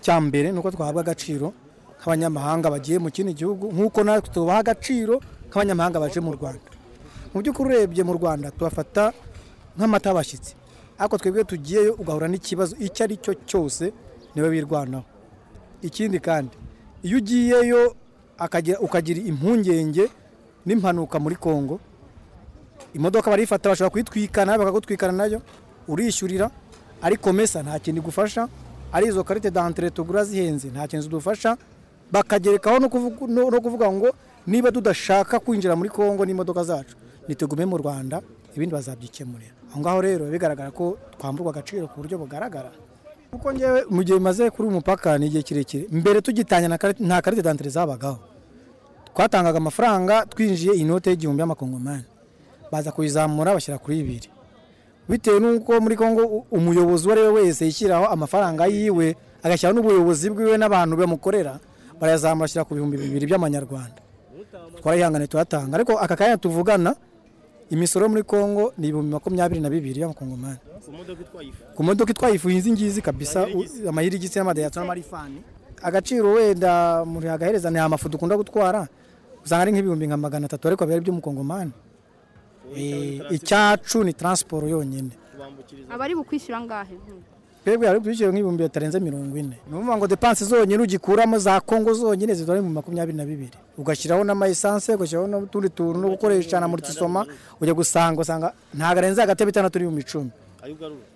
cya mbere ni uko twahabwa agaciro nk'abanyamahanga bagiye mu kindi gihugu nk'uko natwe tubaha agaciro nk'abanyamahanga baje mu rwanda. Mu by'ukuri urebye mu rwanda tubafata nk'amata y'abashyitsi ariko twebwe tugiyeyo ugahura n'ikibazo icyo ari cyo cyose ni we wirwanaho. Ikindi kandi iyo ugiyeyo ukagira impungenge n'impanuka muri congo imodoka barayifata bashobora kuyitwikana bakagutwikana na yo urishyurira ariko mesa nta kintu igufasha ari izo karite dantire tugura zihenze nta kintu zidufasha bakagerekaho no kuvuga- ngo niba tudashaka kwinjira muri congo n'imodoka zacu nitugume mu rwanda ibindi bazabyikemurira. Aho ngaho rero bigaragara ko twamburwa agaciro ku buryo bugaragara. Kuko ngewe mu gihe maze kuri uyu mupaka ni igihe kirekire mbere karite- nta karite dantire zabagaho. Twatangaga amafaranga twinjiye inote y'igihumbi y'amakongomani baza kuyizamura bashyira kuri bibiri. Bitewe n'uko muri congo u- umuyobozi uwo ari we wese yishyiraho amafaranga yiwe agashyiraho n'ubuyobozi bwiwe n'abantu bamukorera barayazamura ashyira ku bihumbi bibiri by'amanyarwanda. Twarayihangane tuyatanga ariko aka kanya tuvugana imisoro muri congo ni ibihumbi makumyabiri na bibiri y'amakongomani ku modoka itwaye ifu ku modoka itwaye ifu izi ngizi kabisa u- amahirigisi n'amadayato n'amarifani agaciro wenda umuntu yagahereza ni amafu dukunda gutwara usanga ari nk'ibihumbi nka magana atatu ariko biba ari iby'umukongomani Eh, icyacu ni taransiporo yonyine. Abari bukwishyura ngahe? Twebwe hari twishyura nk'ibihumbi bitarenze mirongo ine. Ni ukuvuga ngo depanse zonyine ugikuramo za kongo zonyine zidora mu makumyabiri na bibiri. Ugashyiraho n'amayisanse ugashyiraho n'utundi tuntu no gukoresha na murisoma ujya gusanga usanga ntabwo arenze hagati y'itandatu n'ibihumbi icumi.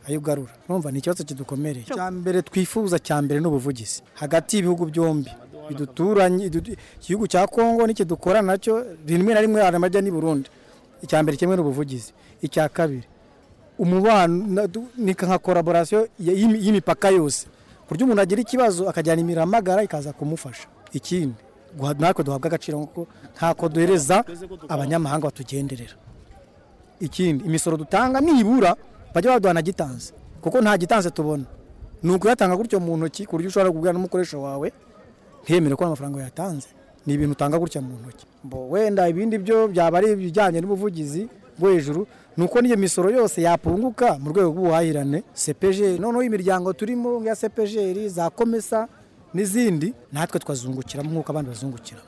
Ayo ugarura urumva ni ikibazo kidukomereye. Cya mbere twifuza cya mbere n'ubuvugizi hagati y'ibihugu byombi. Biduturanye idu- igihugu cya kongo n'icyo dukora na cyo rimwe na rimwe hari amajya n'i burundi. Icya mbere kimwe n'ubuvugizi icya kabiri umubano ni nka koraborasiyo y'imipaka yose. Ku buryo umuntu agira ikibazo akajyana imiramagara ikaza kumufasha. Ikindi natwe duhabwa agaciro kuko ntako duhereza abanyamahanga batugenderera. Ikindi imisoro dutanga nibura bajya baduha na gitanze. Kuko nta gitanze tubona. Ni ukuyatanga gutyo mu ntoki ku buryo ushobora kubwira n'umukoresha wawe ntiyemere ko amafaranga yatanze. Ni ibintu utanga gutya mu ntoki. Wenda ibindi byo byaba ari ibijyanye n'ubuvugizi bwo hejuru ni uko n'iyo misoro yose yapunguka mu rwego rw'ubuhahirane. Sepejeri noneho imiryango turimo ya sepejeri za komesa n'izindi natwe twazungukiramo nk'uko abandi bazungukira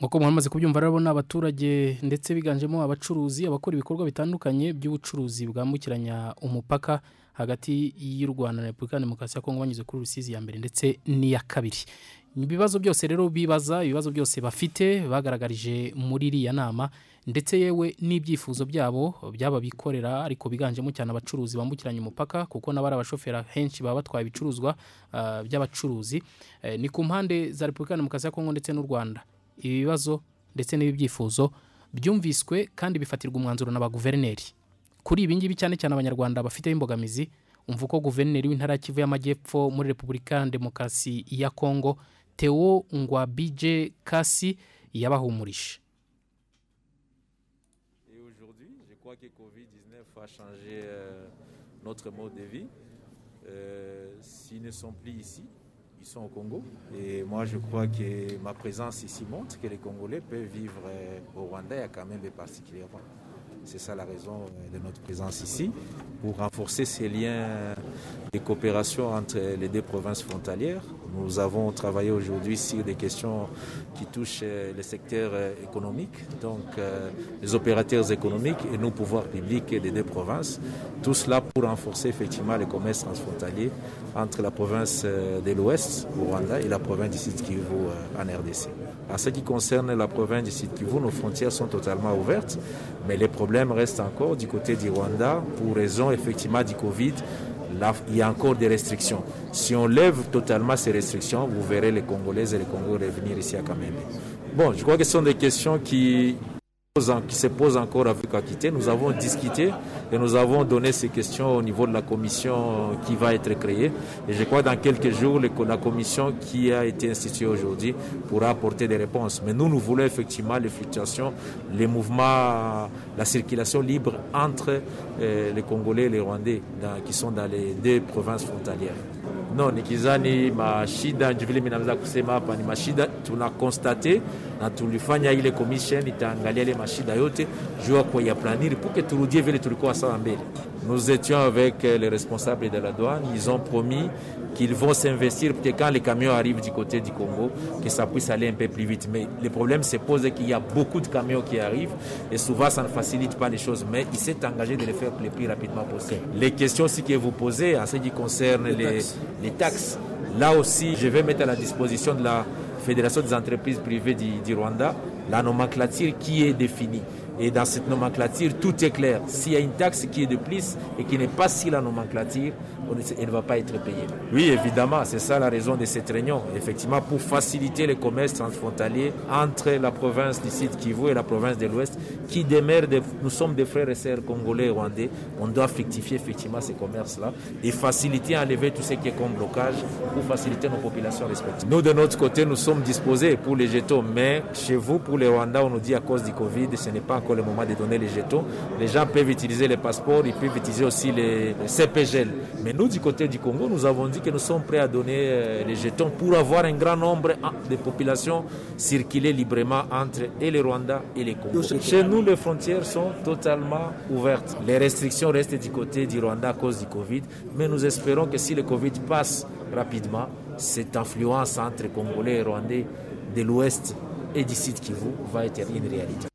nk'uko mwamaze kubyumva rero abaturage ndetse biganjemo abacuruzi abakora ibikorwa bitandukanye by'ubucuruzi bwambukiranya umupaka hagati y'u rwanda na repubulika demokarasi ya kongo banyuze kuri rusizi ya mbere ndetse n'iya kabiri. Ibibazo byose rero bibaza ibibazo byose bafite bagaragarije muri iriya nama ndetse yewe n'ibyifuzo byabo byaba bikorera ariko biganjemo cyane abacuruzi bambukiranya umupaka kuko n'abari abashoferi henshi baba batwaye ibicuruzwa ah, by'abacuruzi. Eh, ni ku mpande za repubulika demokarasi ya kongo ndetse n'u rwanda. Ibi bibazo ndetse n'ibi byifuzo byumviswe kandi bifatirwa umwanzuro na ba guverineri kuri ibi ngibi cyane cyane abanyarwanda bafiteho imbogamizi umva uko guverineri w'intara ya kivu y'amajyepfo muri repubulika demokarasi ya kongo theo ngwabije kasi yabahumurije Et aujourd'hui, je crois que Covid-19 a changé notre mode de vie. Euh, S'ils ne sont plus ici, ils sont au Congo. Et moi, je crois que ma présence ici montre que les Congolais peuvent vivre euh, au Rwanda et à même particulièrement. C'est ça la raison euh, de notre présence ici, pour renforcer ces liens de coopération entre les deux provinces frontalières. Nous avons travaillé aujourd'hui sur des questions qui touchent euh, le secteur euh, économique, donc les opérateurs économiques et nos pouvoirs publics des deux provinces. Tout cela pour renforcer effectivement le commerce transfrontalier entre la province de l'Ouest au Rwanda et la province du Sud Kivu en RDC. En ce qui concerne la province du Sud Kivu, nos frontières sont totalement ouvertes, mais les problèmes restent encore du côté du Rwanda pour raison effectivement du Covid. Il y a encore des restrictions. Si on lève totalement ces restrictions, vous verrez les Congolais et les Congolais revenir ici à Kamembe. Bon, je crois que ce sont des questions qui, qui se posent encore avec Akité. Nous avons discuté et nous avons donné ces questions au niveau de la commission qui va être créée. Et je crois que dans quelques jours, la commission qui a été instituée aujourd'hui pourra apporter des réponses. Mais nous, nous voulons effectivement les fluctuations, les mouvements, la circulation libre entre euh, les Congolais et les Rwandais qui sont dans les deux provinces frontalières. No, nikizani mashida vile mimi naweza kusema hapa ni mashida tunakonstate na tulifanya ile commission itaangalia ile mashida yote juu ya planiri puke turudie vile tulikuwa sawa mbele. Nous étions avec euh, les responsables de la douane, ils ont promis qu'ils vont s'investir pour que quand les camions arrivent du côté du Congo, que ça puisse aller un peu plus vite. Mais le problème se pose qu'il y a beaucoup de camions qui arrivent et souvent ça ne facilite pas les choses. Mais il s'est engagé de le faire le plus rapidement possible. Les questions aussi que vous posez en ce qui concerne les, les taxes, là aussi, je vais mettre à la disposition de la Fédération des entreprises privées du, du Rwanda la nomenclature qui est définie. Et dans cette nomenclature, tout est clair. S'il y a une taxe qui est de plus et qui n'est pas sur la nomenclature, elle ne va pas être payée. Oui, évidemment, c'est ça la raison de cette réunion. Effectivement, pour faciliter le commerce transfrontalier entre la province du Sud Kivu et la province de l'Ouest, qui demeure, nous sommes des frères et sœurs congolais et rwandais, on doit fructifier effectivement ces commerces-là et faciliter, enlever tout ce qui est comme blocage pour faciliter nos populations respectives. Nous, de notre côté, nous sommes disposés pour les jetons, mais chez vous, pour les Rwandais, on nous dit à cause du Covid, ce n'est pas encore encore le moment de donner les jetons. Les gens peuvent utiliser les passeports, ils peuvent utiliser aussi les, CPGL. Mais nous, du côté du Congo, nous avons dit que nous sommes prêts à donner euh, les jetons pour avoir un grand nombre de populations circuler librement entre et le Rwanda et les Congo. Chez nous, les frontières sont totalement ouvertes. Les restrictions restent du côté du Rwanda à cause du Covid, mais nous espérons que si le Covid passe rapidement, cette influence entre Congolais et Rwandais de l'Ouest et du Sud Kivu va être une réalité.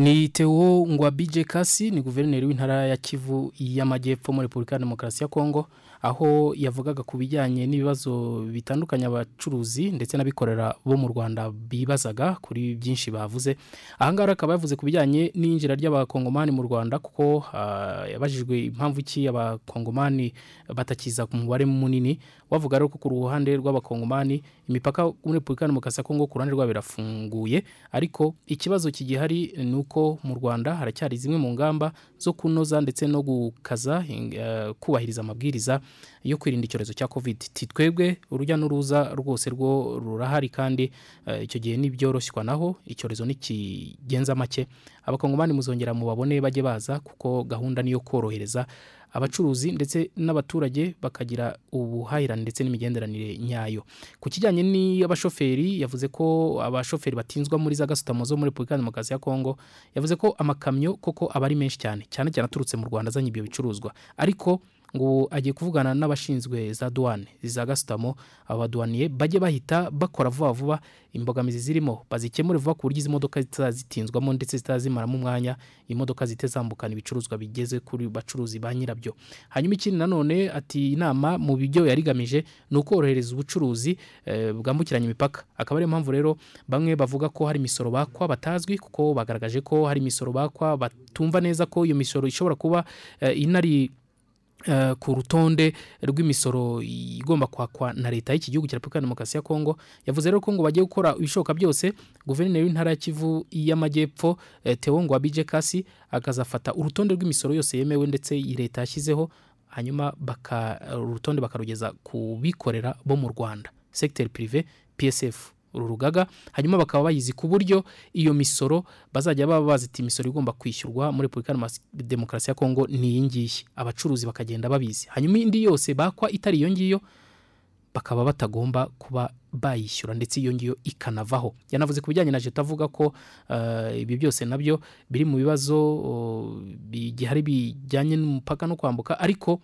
Ni Theo Ngwabije Kasi ni guverineri w'intara ya Kivu y'Amajyepfo muri Repubulika ya Demokarasi ya Kongo aho yavugaga ku bijyanye n'ibibazo bitandukanye abacuruzi ndetse n'abikorera bo mu Rwanda bibazaga kuri byinshi bavuze. Ahangaha akaba yavuze ku bijyanye n'injira ry'abakongomani mu Rwanda kuko ah, yabajijwe impamvu iki abakongomani batakiza ku mubare munini. Wavuga ko ku ruhande rw'abakongomani imipaka muri Repubulika ya Demokarasi ya Kongo ku ruhande rwabo irafunguye ariko ikibazo kigihari ni uko mu Rwanda haracyari zimwe mu ngamba zo kunoza ndetse no gukaza eh, kubahiriza amabwiriza yo kwirinda icyorezo cya covid. Twebwe urujya n'uruza rwose rwo rurahari kandi eh, icyo gihe nibyoroshywa naho icyorezo nikigenza make. Abakongomani muzongera mubabone bajye baza kuko gahunda niyo korohereza abacuruzi ndetse n'abaturage bakagira ubuhahirane ndetse n'imigenderanire nyayo. Ku kijyanye n'abashoferi yavuze ko abashoferi batinzwa muri za gasutamo zo muri Repubulika ya Demokarasi ya Kongo yavuze ko amakamyo koko aba ari menshi cyane cyane cyane aturutse mu Rwanda azanye ibyo bicuruzwa. Ariko ngo agiye kuvugana n'abashinzwe za douane za gasutamo. Abaduwaniye bajye bahita bakora vuba vuba imbogamizi zirimo bazikemure vuba ku buryo izi modoka zitazitinzwamo ndetse zitazimaramo umwanya imodoka zite zambukana ibicuruzwa bigeze kuri bacuruzi ba nyirabyo. Hanyuma ikindi nanone ati inama mu byo yarigamije ni ukorohereza ubucuruzi eh, bwambukiranya imipaka. Akaba ariyo mpamvu rero bamwe bavuga ko hari imisoro bakwa batazwi kuko bagaragaje ko hari imisoro bakwa batumva neza ko iyo misoro ishobora kuba eh, inari ku rutonde rw'imisoro igomba kwakwa na leta y'iki gihugu cya Repubulika ya Demokarasi ya Kongo. Yavuze rero ko ngo bagiye gukora ibishoboka byose guverineri w'intara ya Kivu y'Amajyepfo eh, Theo Ngwabije Kasi akazafata urutonde rw'imisoro yose yemewe ndetse leta yashyizeho hanyuma baka urutonde bakarugeza ku bikorera bo mu Rwanda. Secteur privé PSF uru rugaga hanyuma bakaba bayizi ku buryo iyo misoro bazajya baba bazita imisoro igomba kwishyurwa muri Repubulika Demokarasi ya Kongo ni iyi ngiyi. Abacuruzi bakagenda babizi. Hanyuma indi yose bakwa itari iyo ngiyo bakaba batagomba kuba bayishyura ndetse iyo ngiyo ikanavaho. Yanavuze ku bijyanye na jeto avuga ko eh, ibi byose na byo biri mu bibazo bigihari bijyanye n'umupaka no kwambuka ariko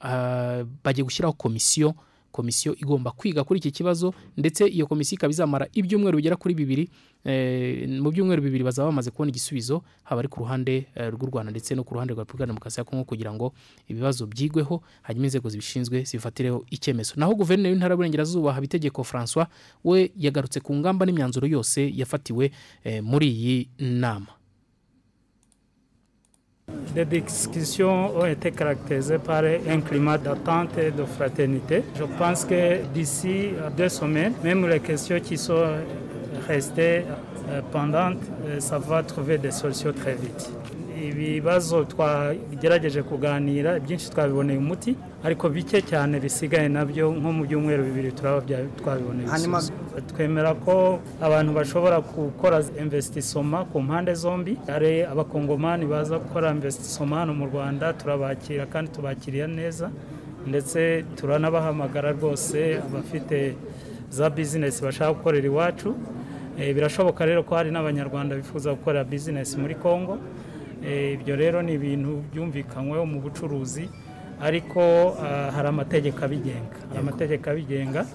ah, bagiye gushyiraho komisiyo komisiyo igomba kwiga kuri iki kibazo ndetse iyo komisiyo ikaba izamara ibyumweru bigera kuri bibiri eh, mu byumweru bibiri bazaba bamaze kubona igisubizo haba ari ku ruhande eh, rw'u Rwanda ndetse no ku ruhande rwa Repubulika ya Demokarasi ya Kongo kugira ngo ibibazo byigweho hanyuma inzego zibishinzwe zibifatireho icyemezo naho guverineri w'intara y'Uburengerazuba Habitegeko François we yagarutse ku ngamba n'imyanzuro yose yafatiwe eh, muri iyi nama. Les discussions ont été caractérisées par un climat d'attente et de fraternité. Je pense que d'ici deux semaines, même les questions qui sont restées euh, pendantes, euh, ça va trouver des solutions très vite. ibibazo twagerageje kuganira byinshi twabiboneye umuti ariko bike cyane bisigaye nabyo nko mu byumweru bibiri turaba twabiboneye Hanyuma-. Twemera ko abantu bashobora gukora investissoma ku mpande zombi. Hari abakongomani baza gukora investissoma hano mu rwanda turabakira kandi tubakiriye neza ndetse turanabahamagara rwose abafite za bizinesi bashaka gukorera iwacu. Eh, birashoboka rero ko hari n'abanyarwanda bifuza gukorera bizinesi muri congo. Eh, ibyo rero ni ibintu byumvikanyweho mu bucuruzi. Ariko ah, hari amategeko abigenga. Hari amategeko abigenga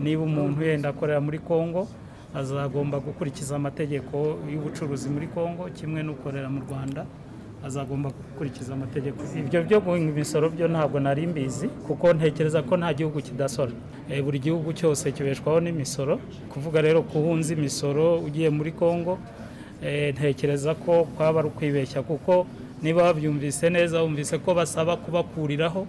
niba umuntu yenda akorera muri congo azagomba gukurikiza amategeko y'ubucuruzi muri congo kimwe n'ukorera mu rwanda azagomba gukurikiza amategeko. Ibyo byo guhinga imisoro byo ntabwo nari mbizi kuko ntekereza ko nta gihugu kidasora Eh, buri gihugu cyose kibeshwaho n'imisoro. Kuvuga rero kuhunza imisoro ugiye muri congo eh, ntekereza ko kwaba ari ukwibeshya kuko niba wabyumvise neza wumvise ko basaba kubakuriraho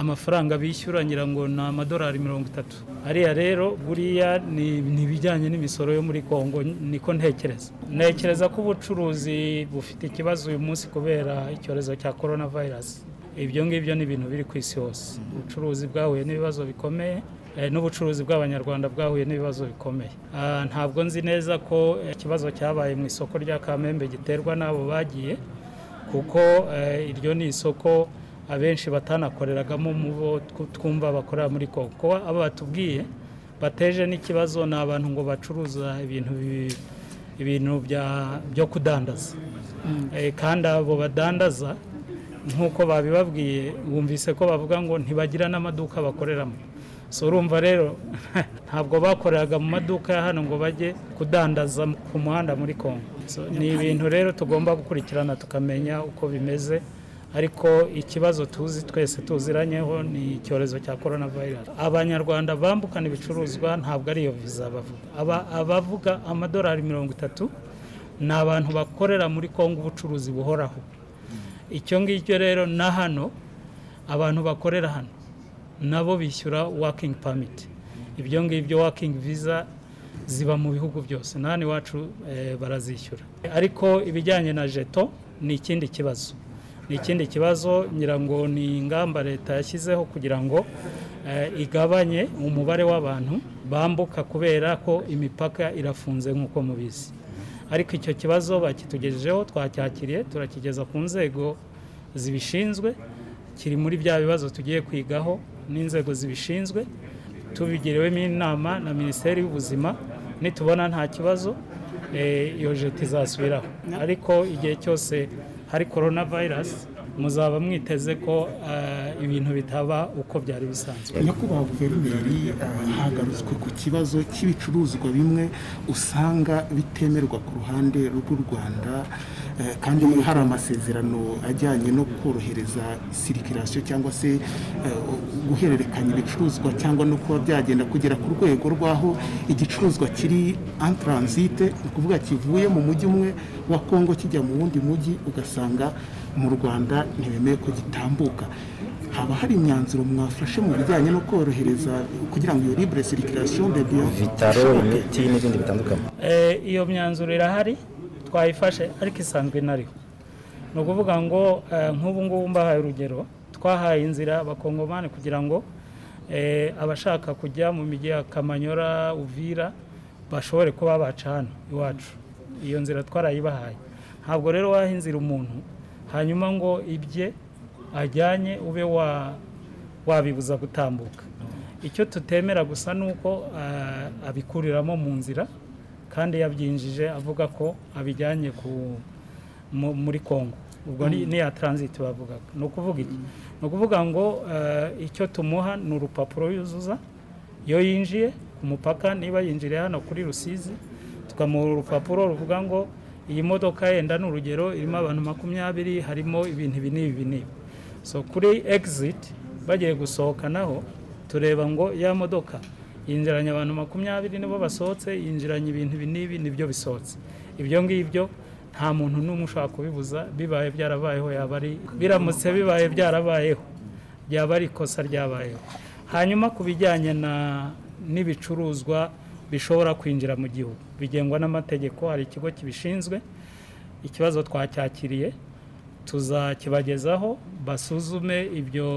amafaranga bishyura ngira ngo ni amadolari mirongo itatu. Ariya rero buriya ni ibijyanye n'imisoro yo muri congo niko ntekereza. Ntekereza ko ubucuruzi bufite ikibazo uyu munsi kubera icyorezo cya korona vayirasi ibyo ngibyo ni ibintu biri ku isi hose. Ubucuruzi bwahuye n'ibibazo bikomeye eh, n'ubucuruzi bw'abanyarwanda bwahuye n'ibibazo bikomeye. Ah, ntabwo nzi neza ko eh, ikibazo cyabaye mu isoko rya kamembe giterwa n'abo bagiye. Kuko eh, iryo ni isoko abenshi batanakoreragamo mu bo tw- twumva bakorera muri kongo kuko abo batubwiye bateje n'ikibazo ni abantu ngo bacuruza ibintu bi- ibintu byo kudandaza. Eh, kandi abo badandaza nk'uko babibabwiye wumvise ko bavuga ngo ntibagira n'amaduka bakoreramo. So urumva rero *laughs* ntabwo bakoreraga mu maduka ya hano ngo bajye kudandaza ku muhanda muri kongo So, ni ibintu rero tugomba gukurikirana tukamenya uko bimeze ariko ikibazo tuzi twese tuziranyeho ni icyorezo cya korona virusi abanyarwanda bambukana ibicuruzwa ntabwo ari iyo viza bavuga. Aba- abavuga amadolari mirongo itatu ni abantu bakorera muri kongo ubucuruzi buhoraho. Icyo ngicyo rero na hano abantu bakorera hano. Nabo bishyura wakingi pamiti ibyo ngibyo wakingi viza ziba mu bihugu byose. Na hano iwacu eh, barazishyura. Ariko ibijyanye na jeto ni ikindi kibazo. Ni ikindi kibazo ngira ngo ni ingamba leta yashyizeho kugira ngo eh, igabanye umubare w'abantu bambuka kubera ko imipaka irafunze nk'uko mubizi. Ariko icyo kibazo bakitugejejeho twacyakiriye turakigeza ku nzego zibishinzwe kiri muri bya bibazo tugiye kwigaho n'inzego zibishinzwe tubigiriwemo inama na minisiteri y'ubuzima nitubona nta kibazo eh, iyo jeti izasubiraho. Ariko igihe cyose hari korona vayirasi muzaba mwiteze ko eh, ibintu bitaba uko byari bisanzwe. Nyakubahwa guverineri ah, hagarutswe ku kibazo cy'ibicuruzwa bimwe usanga bitemerwa ku ruhande rw'u rwanda eh, kandi hari amasezerano ajyanye no korohereza sirikirasiyo cyangwa se eh, guhererekanya ibicuruzwa cyangwa no kuba byagenda kugera ku rwego rw'aho igicuruzwa kiri en taransite ni ukuvuga kivuye mu mujyi umwe wa kongo kijya mu wundi mujyi ugasanga mu rwanda ntibemeye ko gitambuka. Haba hari imyanzuro mwafashe mu bijyanye no korohereza kugira ngo iyo libre circulation de biens Vitaro, imiti n'ibindi bitandukanye. Eh, iyo myanzuro irahari twayifashe ariko isanzwe inariho ni ukuvuga ngo eh, nk'ubu ngubu mbahaye urugero twahaye inzira abakongomani kugira ngo eh, abashaka kujya mu mijyi ya kamanyora uvira bashobore kuba baca hano iwacu. Iyo nzira twarayibahaye. Ntabwo rero waha inzira umuntu hanyuma ngo ibye ajyanye ube wa wabibuza gutambuka. Icyo tutemera gusa ni uko ah, abikuriramo mu nzira kandi yabyinjije avuga ko abijyanye muri Kongo ubwo ni ni ya transit bavugaga. Ni ukuvuga iki? Ni ukuvuga ngo eh, icyo tumuha ni urupapuro yuzuza iyo yinjiye ku mupaka niba yinjiriye hano kuri Rusizi tukamuha urupapuro ruvuga ngo iyi modoka yenda ni urugero irimo abantu makumyabiri harimo ibintu ibi n'ibi ibi n'ibi. So kuri exit bagiye gusohoka naho tureba ngo ya modoka yinjiranye abantu makumyabiri nibo basohotse yinjiranye ibintu ibi n'ibi ni byo bisohotse. Ibyo ngibyo nta muntu n'umwe ushobora kubibuza bibaye byarabayeho yaba ari biramutse bibaye byarabayeho. Byaba ari ikosa ryabayeho. Hanyuma ku bijyanye n'ibicuruzwa bishobora kwinjira mu gihugu. Bigengwa n'amategeko hari ikigo kibishinzwe ikibazo twacyakiriye tuzakibagezaho basuzume ibyo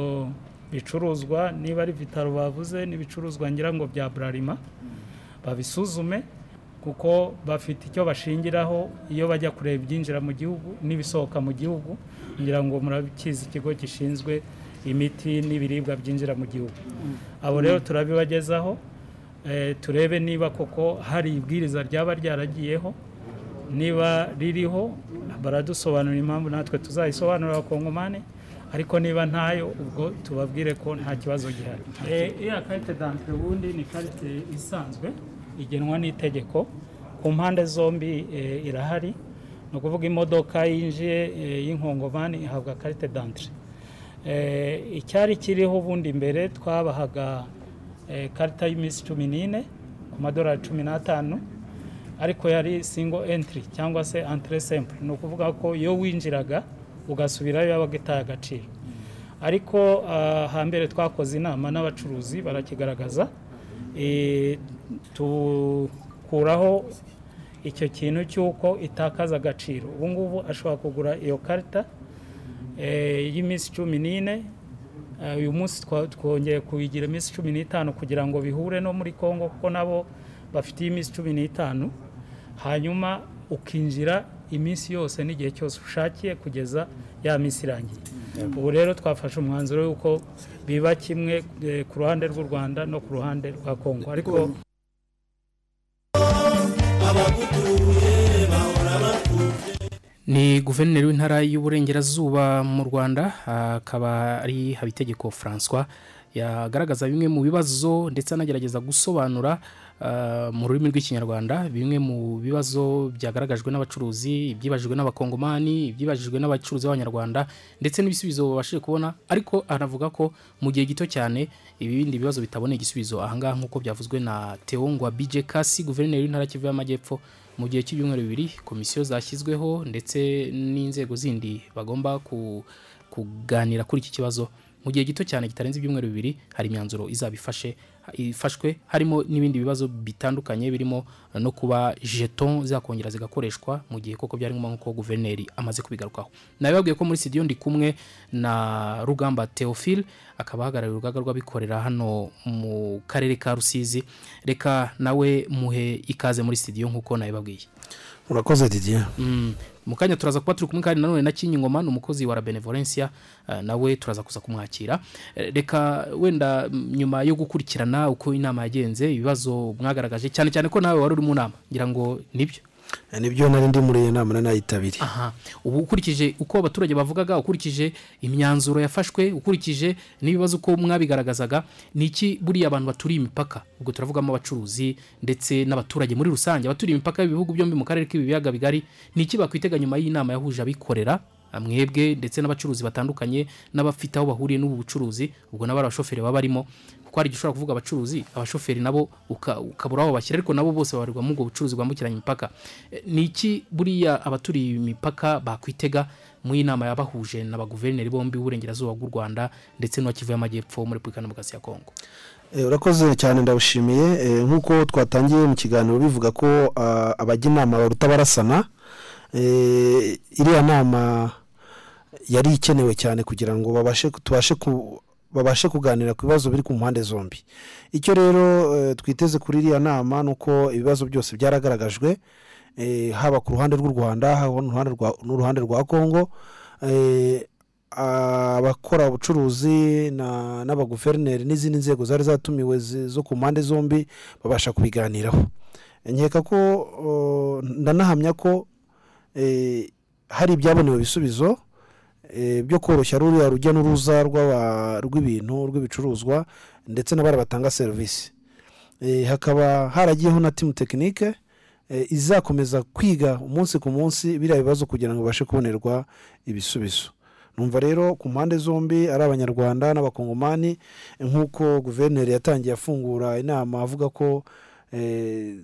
bicuruzwa niba ari vitaro bavuze n'ibicuruzwa ngira ngo bya burarima babisuzume kuko bafite icyo bashingiraho iyo bajya kureba ibyinjira mu gihugu n'ibisohoka mu gihugu ngira ngo murabikizi ikigo gishinzwe imiti n'ibiribwa byinjira mu gihugu. Abo rero turabibagezaho turebe niba koko hari ibwiriza ryaba ryaragiyeho niba ririho baradusobanurira impamvu natwe tuzayisobanurira abakongomani ariko niba ntayo ubwo tubabwire ko nta kibazo gihari. Eh, iriya karite d'entrée ubundi ni karite isanzwe igenwa n'itegeko. Ku mpande zombi eh, irahari. Ni ukuvuga imodoka yinjiye eh, y'inkongomani ihabwa karite Eh, icyari kiriho ubundi mbere twabahaga eh, karita y'iminsi cumi n'ine ku madolari cumi n'atanu ariko yari single entry cyangwa se entrée simple. Ni ukuvuga ko iyo winjiraga ugasubirayo yabaga itaye agaciro. Ariko ah, hambere twakoze inama n'abacuruzi barakigaragaza eh, tukuraho icyo kintu cy'uko itakaza agaciro. Ubu ngubu ashobora kugura iyo karita eh, y'iminsi cumi n'ine Eh, uyu munsi twongeye kubigira iminsi cumi n'itanu kugira ngo bihure no muri congo kuko nabo bafite iminsi cumi n'itanu. Hanyuma ukinjira iminsi yose n'igihe cyose ushakiye kugeza ya minsi irangiye. Ubu rero twafashe umwanzuro y'uko biba kimwe eh, ku ruhande rw'u rwanda no ku ruhande rwa congo ariko abagutuye ni guverineri w'intara y'uburengerazuba mu rwanda akaba ari habitegeko francois yagaragaza bimwe mu bibazo ndetse anagerageza gusobanura ah, mu rurimi rw'ikinyarwanda bimwe mu bibazo byagaragajwe n'abacuruzi ibyibajijwe n'abakongomani ibyibajijwe n'abacuruzi b'abanyarwanda ndetse n'ibisubizo babashije kubona. Ariko anavuga ko mu gihe gito cyane ibindi bibazo bitaboneye igisubizo. Ahangaha nk'uko byavuzwe na teongwa bije kasi guverineri w'intara y'amajyepfo mu gihe cy'ibyumweru bibiri komisiyo zashyizweho ndetse n'inzego zindi bagomba ku- kuganira kuri iki kibazo. Mu gihe gito cyane kitarenze ibyumweru bibiri hari imyanzuro izaba ifashe ifashwe harimo n'ibindi bibazo bitandukanye birimo no kuba jeton zakongera zigakoreshwa mu gihe koko byari ngombwa nk'uko guverineri amaze kubigarukaho. Nabibabwiye ko muri studio ndi kumwe na rugamba theophile akaba ahagarariye urugaga rw'abikorera hano mu karere ka rusizi. Reka nawe muhe ikaze muri studio nk'uko nabibabwiye. Urakoze didier. Mm, mu kanya turaza kuba turi kumwe kandi nanone na kinyingoma ni umukozi wa benevolencia eh, nawe turaza kuza kumwakira. Eh, reka wenda mm, nyuma yo gukurikirana uko inama yagenze ibibazo mwagaragaje cyane cyane ko nawe wari uri mu nama. Ngira ngo ni byo ni byo nari ndi muri iyo nama nanayitabiriye. Aha. Ubu ukurikije uko abaturage bavugaga ukurikije imyanzuro yafashwe ukurikije n'ibibazo uko mwabigaragazaga ni iki buriya abantu baturiye imipaka? Ubwo turavugamo abacuruzi ndetse n'abaturage muri rusange. Abaturiye imipaka y'ibihugu byombi mu karere k'ibi biyaga bigari ni iki bakwitega nyuma y'inama yahuje abikorera? Mwebwe ndetse n'abacuruzi batandukanye n'abafite aho bahuriye n'ubu bucuruzi ubwo nabo ari abashoferi baba barimo. Kuko hari igihe ushobora kuvuga abacuruzi abashoferi nabo uka- ukabura aho bashyira ariko nabo bose babarirwa muri ubwo bucuruzi bwambukiranya imipaka. Eh, ni iki buriya abaturiye imipaka bakwitega mu inama yabahuje n'abaguverineri bombi b'uburengerazuba bw'u rwanda ndetse n'uwa kivu y'amajyepfo muri repubulika ya demokarasi ya kongo Eh, urakoze cyane ndawushimiye Eh, nk'uko twatangiye mu kiganiro bivuga ko ah, abajya inama baruta barasana. Iriya nama yari ikenewe cyane kugira ngo tubashe babashe kuganira ku bibazo biri ku mpande zombi. Icyo rero eh, twiteze kuri iriya nama ni uko ibibazo byose byaragaragajwe eh, haba ku ruhande rw'u rwanda haba n'uruhande rwa- kongo Eh, abakora ubucuruzi na- n'abaguverineri n'izindi nzego zari zatumiwe zo ku mpande zombi babasha kubiganiraho. Nkeka ko o, ndanahamya ko hari ibyabonewe ibisubizo byo koroshya ruriya rujya n'uruza rw'ibintu rw'ibicuruzwa ndetse n'abari batanga serivisi Eh, hakaba haragiyeho na timu tekinike eh, izakomeza kwiga umunsi ku munsi biriya bibazo kugira ngo babashe kubonerwa ibisubizo. Numva rero ku mpande zombi ari abanyarwanda n'abakongomani nk'uko guverineri yatangiye afungura inama avuga ko eh,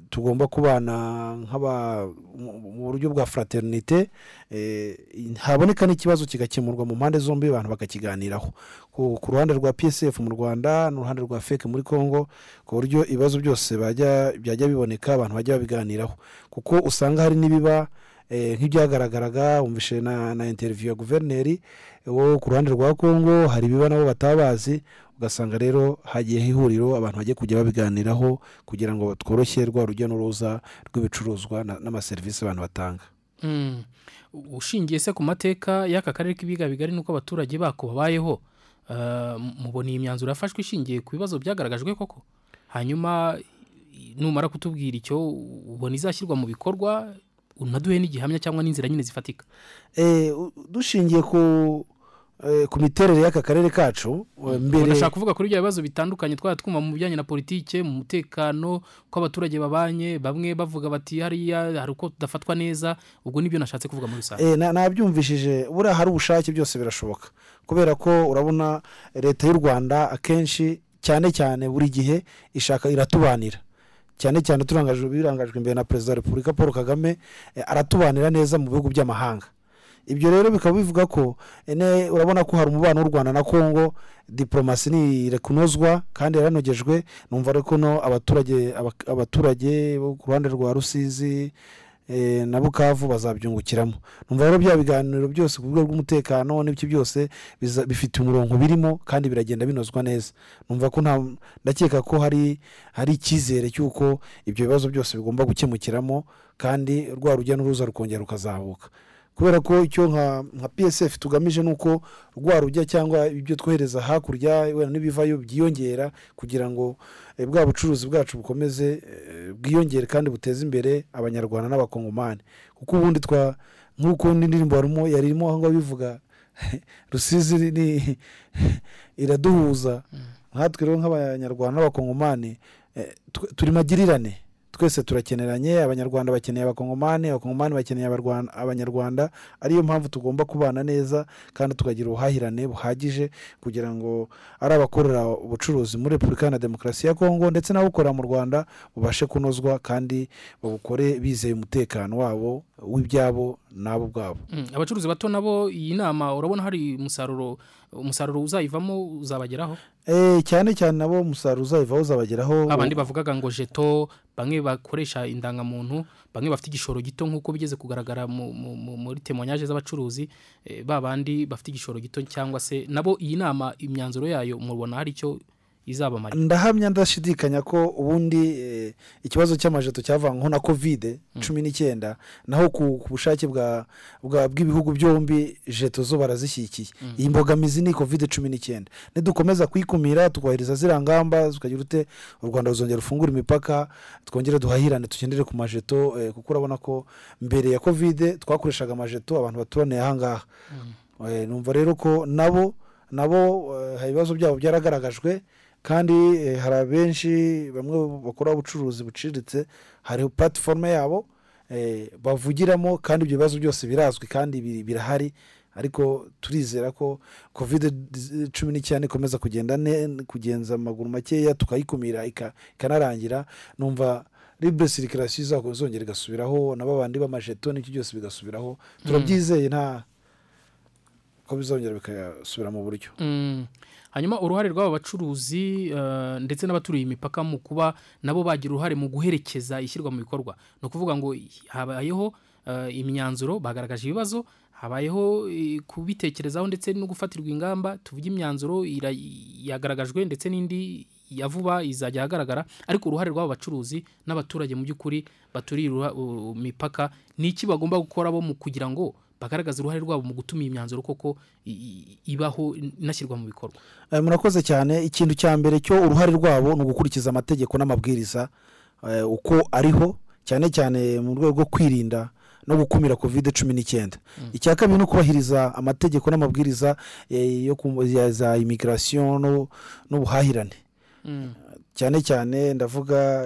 tugomba kubana nk'aba mu buryo bwa fraternite eh, haboneka n'ikibazo kigakemurwa mu mpande zombi abantu bakakiganiraho. Ku ruhande rwa psf mu rwanda n'uruhande rwa feke muri congo ku buryo ibibazo byose byajya biboneka abantu bajya babiganiraho. Kuko usanga hari n'ibiba eh, nk'ibyagaragaraga wumvishe na, interview ya guverineri wo ku ruhande rwa congo hari ibiba nabo bataba bazi ugasanga rero hagiyeho ihuriro abantu bagiye kujya babiganiraho kugira ngo tworoshye rwa rujya n'uruza rw'ibicuruzwa na- n'amaserivisi abantu batanga. Mm. ushingiye se ku mateka y'aka karere k'ibiga bigari n'uko abaturage bako babayeho? Eh, mubona iyi myanzuro yafashwe ishingiye ku bibazo byagaragajwe koko? Hanyuma numara kutubwira icyo ubona izashyirwa mu bikorwa? Unaduhe n'igihamya cyangwa n'inzira nyine zifatika? Eh, dushingiye ku eh, ku miterere y'aka karere kacu eh, mbere ndashaka kuvuga kuri ibyo bibazo bitandukanye twaba twumva mu bijyanye na politike mu mutekano ko abaturage babanye bamwe bavuga bati hariya hari uko tudafatwa neza ubwo ni byo nashatse kuvuga muri rusange. Na- nabyumvishije buriya hari ubushake byose birashoboka. Kubera ko urabona leta y'u rwanda akenshi cyane cyane buri gihe ishaka iratubanira. Cyane cyane birangajwe imbere na perezida wa repubulika paul kagame eh, aratubanira neza mu bihugu by'amahanga. Ibyo rero bikaba bivuga ko eh, urabona ko hari umubano w'u rwanda na kongo diporomasi ni kunozwa kandi yaranogejwe. Numva rero ko no abaturage aba- abaturage bo ku ruhande rwa rusizi na bukavu bazabyungukiramo. Numva rero bya biganiro byose ku rwego rw'umutekano n'ibyo byose bifite umurongo birimo kandi biragenda binozwa neza. Numva ko nta ndakeka ko hari hari icyizere cy'uko ibyo bibazo byose bigomba gukemukiramo kandi rwa rujya n'uruza rukongera rukazahuka. Kubera ko icyo nka psf tugamije ni uko rwa rujya cyangwa ibyo twohereza hakurya wenda n'ibivayo byiyongera kugira ngo eh, bwa bucuruzi bwacu bukomeze eh, bwiyongere kandi buteze imbere abanyarwanda n'abakongomani. Kuko ubundi twa nk'uko n'indirimbo yari irimo aho ngaho bivuga *laughs* rusizi ni *laughs* iraduhuza. Nkatwe rero nk'abanyarwanda n'abakongomani eh, turi magirirane twese turakeneranye abanyarwanda bakeneye abakongomani abakongomani bakeneye abanyarwanda ariyo mpamvu tugomba kubana neza kandi tukagira ubuhahirane buhagije kugira ngo ari abakorera ubucuruzi muri repubulika iharanira demokarasi ya kongo ndetse n'abakorera mu rwanda bubashe kunozwa kandi babukore bizeye umutekano wabo w'ibyabo n'abo ubwabo. Mm, abacuruzi bato nabo iyi nama urabona hari umusaruro umusaruro uzayivamo uzabageraho? Eh, cyane cyane nabo umusaruro uzayivaho uzabageraho abandi bavugaga ngo jeto bamwe bakoresha indangamuntu bamwe bafite igishoro gito nk'uko bigeze kugaragara mu- mu- mu- muri temonyaje z'abacuruzi eh, ba bandi bafite igishoro gito cyangwa se nabo iyi nama imyanzuro yayo mubona hari icyo izabamara. Ndahamya ndashidikanya ko ubundi eh, ikibazo cy'amajeto cyavanyweho na kovide cumi n'icyenda naho ku bushake bw'ibihugu byombi jeto zo barazishyigikiye iyi mbogamizi ni kovide cumi n'icyenda. Nidukomeza kuyikumira tukubahiriza ziriya ngamba tukagira ute u rwanda ruzongera rufungura imipaka twongere duhahirane tugendere ku majeto eh, kuko urabona ko mbere ya kovide twakoreshaga amajeto abantu baturaniye aha ngaha. Eh, numva rero ko nabo nabo ibibazo byabo byaragaragajwe kandi eh, hari abenshi bamwe bakora ubucuruzi buciriritse hari platiforume yabo eh, bavugiramo kandi ibyo bibazo byose birazwi kandi birahari. Ariko turizera ko kovide cumi n'icyenda ikomeza kugenda kugenza amaguru makeya tukayikumira ika- ikanarangira. Numva libre circulation izongera igasubiraho na babandi b'amajeto n'icyo byose bigasubiraho. Turabyizeye nta ko bizongera bikasubira mu buryo Mm. hanyuma uruhare rw'aba bacuruzi eh, ndetse n'abaturiye imipaka mu kuba nabo bagira uruhare mu guherekeza ishyirwa mu bikorwa. Ni ukuvuga ngo habayeho eh, imyanzuro bagaragaje ibibazo habayeho eh, kubitekerezaho ndetse no gufatirwa ingamba tuvuge imyanzuro yagaragajwe ndetse n'indi ya vuba izajya ahagaragara. Ariko uruhare rw'aba bacuruzi n'abaturage mu by'ukuri baturiye imipaka ni iki bagomba gukora bo mu kugira ngo bagaragaze uruhare rwabo mu gutuma iyi myanzuro koko ibaho inashyirwa mu bikorwa. Eh, murakoze cyane. Ikintu cya mbere cyo uruhare rwabo ni ugukurikiza amategeko n'amabwiriza eh, uko ariho cyane cyane mu rwego rwo kwirinda no gukumira kovide cumi n'icyenda. Icya kabiri ni ukubahiriza amategeko n'amabwiriza eh, za imigirasiyo n'ubuhahirane. Cyane cyane ndavuga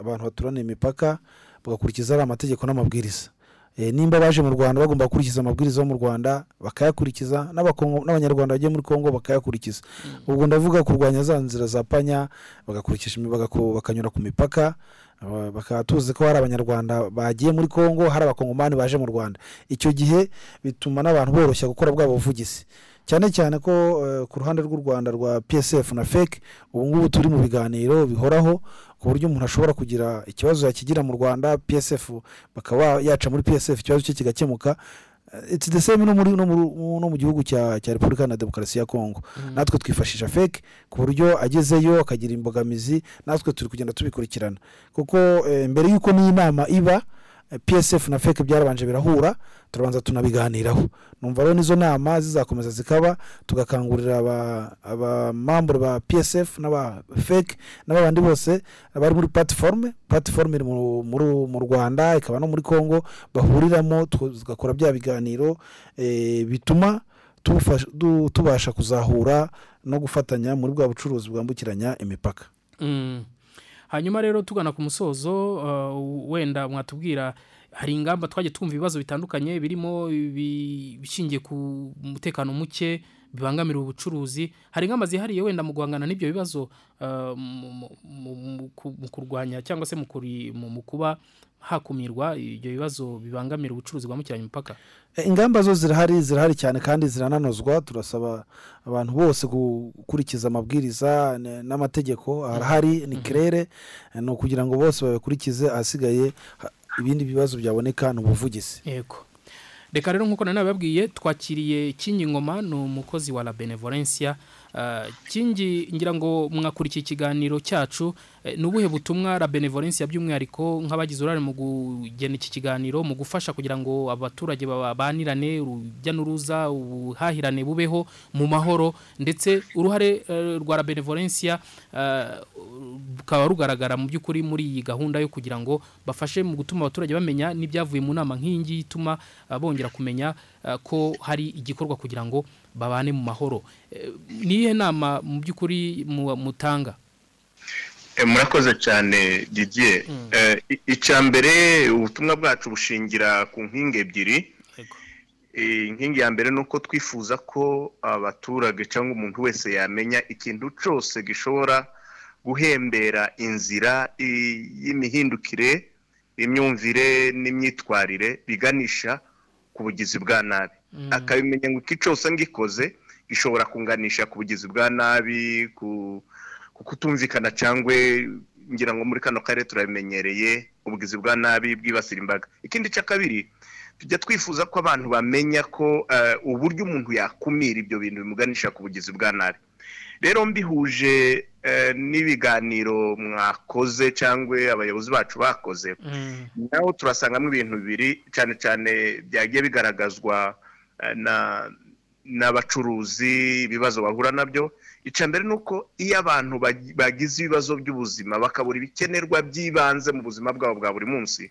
abantu baturaniye imipaka bagakurikiza ari amategeko n'amabwiriza. Nimba baje mu rwanda bagomba gukurikiza amabwiriza yo mu rwanda bakayakurikiza n'abanyarwanda bagiye muri kongo bakayakurikiza. Ubwo ndavuga kurwanya za nzira za panya bakanyura ku mipaka aba- bakaba tuzi ko hari abanyarwanda bagiye muri kongo hari abakongomani baje mu rwanda. Icyo gihe bituma n'abantu boroshya gukora bwabo buvugizi. Cyane cyane ko eh, ku ruhande rw'u rwanda rwa psf na fek ubu ngubu turi mu biganiro bihoraho ku buryo umuntu ashobora kugira ikibazo yakigira mu rwanda psf bakaba yaca muri psf ikibazo cye kigakemuka. Eh, it's the same no muri no mu- gihugu cya repubulika na demokarasi ya kongo natwe twifashisha fake ku buryo agezeyo akagira imbogamizi natwe turi kugenda tubikurikirana. Kuko eh, mbere y'uko n'iyi nama iba psf na fake byarabanje birahura turabanza tunabiganiraho numva rero n'izo nama zizakomeza zikaba tugakangurira aba- abamambure ba psf n'aba fake n'abandi bose bari muri platiforume platiforume iri mu- rwanda ikaba no muri congo bahuriramo tugakora bya biganiro eh, bituma tubasha kuzahura no gufatanya muri bwa bucuruzi bwambukiranya imipaka Mm. Hanyuma rero tugana ku musozo uh, wenda mwatubwira hari ingamba twagiye twumva ibibazo bitandukanye birimo ibishingiye ku mutekano muke bibangamira ubucuruzi hari ingamba zihariye wenda mu guhangana n'ibyo bibazo uh, mu- mu- mu- mu ku- mu kurwanya cyangwa se mu kuba hakumirwa ibyo bibazo bibangamira ubucuruzi bwambukiranya imipaka? Eh, ingamba zo zirahari zirahari cyane kandi zirananozwa. Turasaba abantu bose gukurikiza amabwiriza n'amategeko. Arahari ni kirere eh, ni ukugira ngo bose babikurikize. Ahasigaye ha- ibindi bibazo byaboneka ni ubuvugizi. Yego. Reka rero nk'uko nanababwiye twakiriye kingi ngoma ni umukozi wa la benevolencia. Kingi ngira ngo mwakurikiye ikiganiro cyacu eh, ni ubuhe butumwa la benevolencia by'umwihariko nk'abagize uruhare mu kugena iki kiganiro mu gufasha kugira ngo abaturage babanirane urujya n'uruza ubuhahirane bubeho mu mahoro ndetse uruhare uh, rwa la benevolencia rukaba uh, rugaragara mu by'ukuri muri iyi gahunda yo kugira ngo bafashe mu gutuma abaturage bamenya n'ibyavuye mu nama nk'ingi ituma bongera kumenya ko hari igikorwa kugira ngo babane mu mahoro. Niyihe nama mu by'ukuri mutanga? Murakoze cyane didier. Icya mbere ubutumwa bwacu bushingira ku nkingi ebyiri. Inkingi ya mbere ni uko twifuza ko abaturage cyangwa umuntu wese yamenya ikintu cyose gishobora guhembera inzira y'imihindukire imyumvire n'imyitwarire biganisha ku bugizi bwa nabi. Akabimenya ngo iki cyose ngikoze gishobora kunganisha ku bugizi bwa nabi ku kutumvikana cyangwa ngira ngo muri kano karere turabimenyereye ubugizi bwa nabi bwibasira imbaga. Ikindi cya kabiri tujya twifuza ko abantu bamenya ko uburyo umuntu yakumira ibyo bintu bimuganisha ku bugizi bwa nabi. Rero mbihuje n'ibiganiro mwakoze cyangwa abayobozi bacu bakoze. Naho turasangamo ibintu bibiri cyane cyane byagiye bigaragazwa n'abacuruzi ibibazo bahura na byo. Icya mbere ni uko iyo abantu bagize ibibazo by'ubuzima bakabura ibikenerwa by'ibanze mu buzima bwabo bwa buri munsi.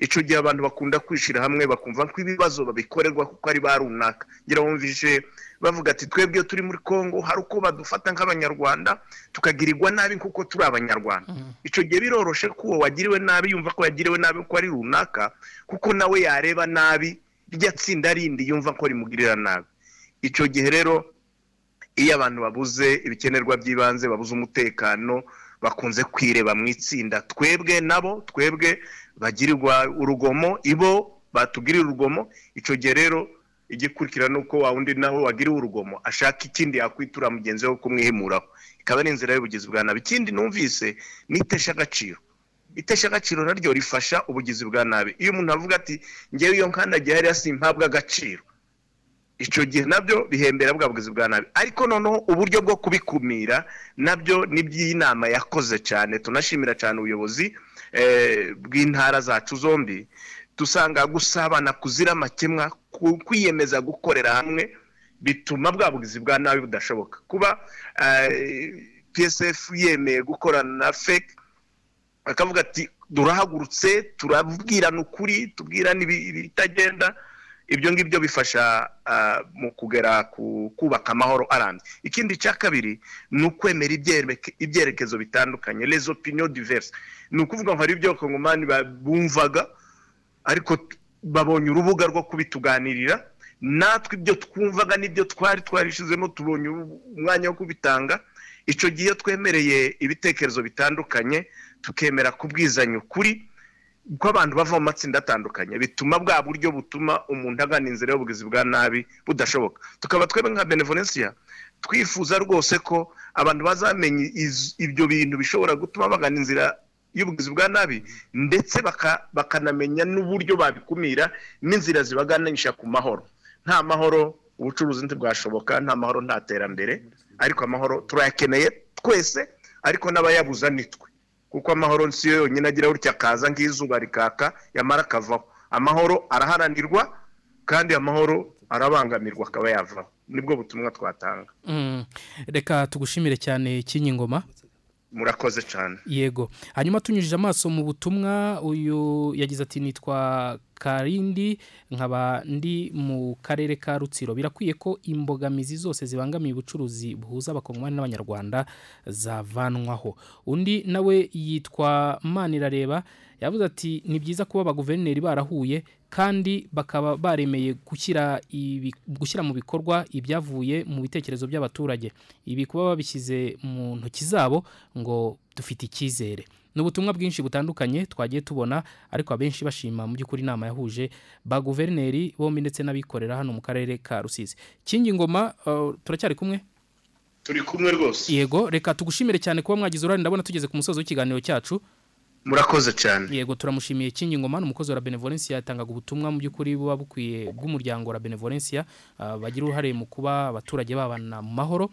Icyo gihe abantu bakunda kwishyira hamwe bakumva ko ibibazo babikorerwa kuko ari ba runaka. Ngira wumvise bavuga ati twebwe iyo turi muri congo hari uko badufata nk'abanyarwanda tukagirirwa nabi kuko turi abanyarwanda. Icyo gihe biroroshe ko uwo wagiriwe nabi yumva ko yagiriwe nabi ko ari runaka kuko nawe yareba nabi rya tsinda rindi yumva ko rimugirira nabi. Icyo gihe rero iyo abantu babuze ibikenerwa by'ibanze babuze umutekano bakunze kwireba mu itsinda twebwe nabo twebwe bagirirwa urugomo ibo batugirira urugomo icyo gihe rero igikurikira ni uko wa wundi nawe wagiriwe urugomo ashaka ikindi yakwitura mugenzi we kumwihimuraho. Ikaba ari inzira y'ubugizi bwa nabi. Ikindi numvise ni itesha agaciro. Itesha agaciro naryo rifasha ubugizi bwa nabi. Iyo umuntu avuga ati ngewe iyo nkandagiye hariya simpabwa agaciro. Icyo gihe na byo bihembera bwa bugizi bwa nabi. Ariko noneho uburyo bwo kubikumira na byo ni by'inama yakoze cyane tunashimira cyane ubuyobozi bw'intara zacu zombi dusanga gusabana kuzira amakemwa kwiyemeza gukorera hamwe bituma bwa bugizi bwa nabi budashoboka. Kuba psf yemeye gukorana na feke bakavuga ati durahagurutse turabwirana ukuri tubwirana ibitagenda. Ibyo ngibyo bifasha mu kugera ku kubaka amahoro arambye. Ikindi cya kabiri ni ukwemera ibyerekezo bitandukanye les opinions diverses. Ni ukuvuga ngo hari ibyo abakongomani bumvaga ariko babonye urubuga rwo kubituganirira natwe ibyo twumvaga n'ibyo twari twarishizemo tubonye umwanya wo kubitanga icyo gihe twemereye ibitekerezo bitandukanye tukemera kubwizanya ukuri ko abantu bava mu matsinda atandukanye. Bituma bwa buryo butuma umuntu agana inzira y'ubugizi bwa nabi budashoboka. Tukaba twebwe nka benevolencia twifuza rwose ko abantu bazamenya ibyo bintu bishobora gutuma bagana inzira y'ubugizi bwa nabi ndetse bakanamenya n'uburyo babikumira n'inzira zibaganisha ku mahoro. Nta mahoro ubucuruzi ntibwashoboka nta mahoro nta terambere ariko amahoro turayakeneye twese ariko n'abayabuza nitwe kuko amahoro si yo yonyine agira gutya akaza nk'izuba rikaka yamara akavaho. Amahoro araharanirwa kandi amahoro arabangamirwa akaba yavaho. Nibwo butumwa twatanga. Reka tugushimire cyane ngoma. Murakoze cyane. Yego. Hanyuma tunyujije amaso mu butumwa uyu yagize ati nitwa karindi nkaba ndi mu karere ka rutsiro. Birakwiye ko imbogamizi zose zibangamiye ubucuruzi buhuza abakongomani n'abanyarwanda zavanwaho. Undi nawe yitwa manirareba yavuze ati ni byiza kuba abaguverineri barahuye kandi bakaba baremeye gushyira gushyira mu bikorwa ibyavuye mu bitekerezo by'abaturage. Ibi kuba babishyize mu ntoki zabo ngo dufite icyizere. Ni ubutumwa bwinshi butandukanye twagiye tubona ariko abenshi bashima mu by'ukuri inama yahuje ba guverineri bombi ndetse n'abikorera hano mu karere ka rusizi. Kingi ngoma turacyari kumwe? Turi kumwe rwose. Yego reka tugushimire cyane kuba mwagize uruhare. Ndabona tugeze ku musozi w'ikiganiro cyacu. Murakoze cyane. Yego turamushimiye kingi ngoma n'umukozi wa benevolencia yatangaga ubutumwa mu by'ukuri buba bukwiye bw'umuryango wa benevolencia uh, bagira uruhare mu kuba abaturage babana mu mahoro.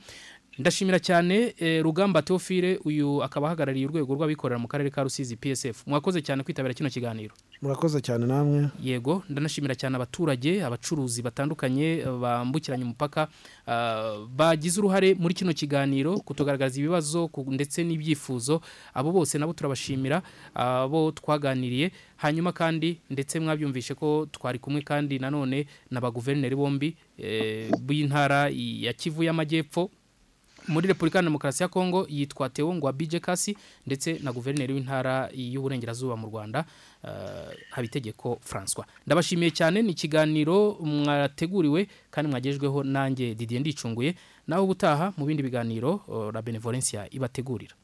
Ndashimira cyane eh, rugamba Theophile uyu akaba ahagarariye urwego rw'abikorera mu karere ka Rusizi PSF mwakoze cyane kwitabira kino kiganiro. Murakoze cyane namwe. Yego ndanashimira cyane abaturage abacuruzi batandukanye bambukiranya umupaka uh, bagize uruhare muri kino kiganiro kutugaragaza ibibazo ndetse n'ibyifuzo. Abo bose nabo turabashimira abo twaganiriye. Hanyuma kandi ndetse mwabyumvishe ko twari kumwe kandi nanone n'abaguverineri bombi eh, b'intara ya Kivu y'Amajyepfo muri Republika Demokarasi ya Kongo yitwa Theo Ngwabije Kasi ndetse na guverineri w'intara y'uburengerazuba mu Rwanda uh, Habitegeko François ndabashimiye cyane ni ikiganiro mwateguriwe kandi mwagejweho nanjye Didier Ndicunguye. Naho ubutaha mu bindi biganiro uh, La Benevolencia ibategurira.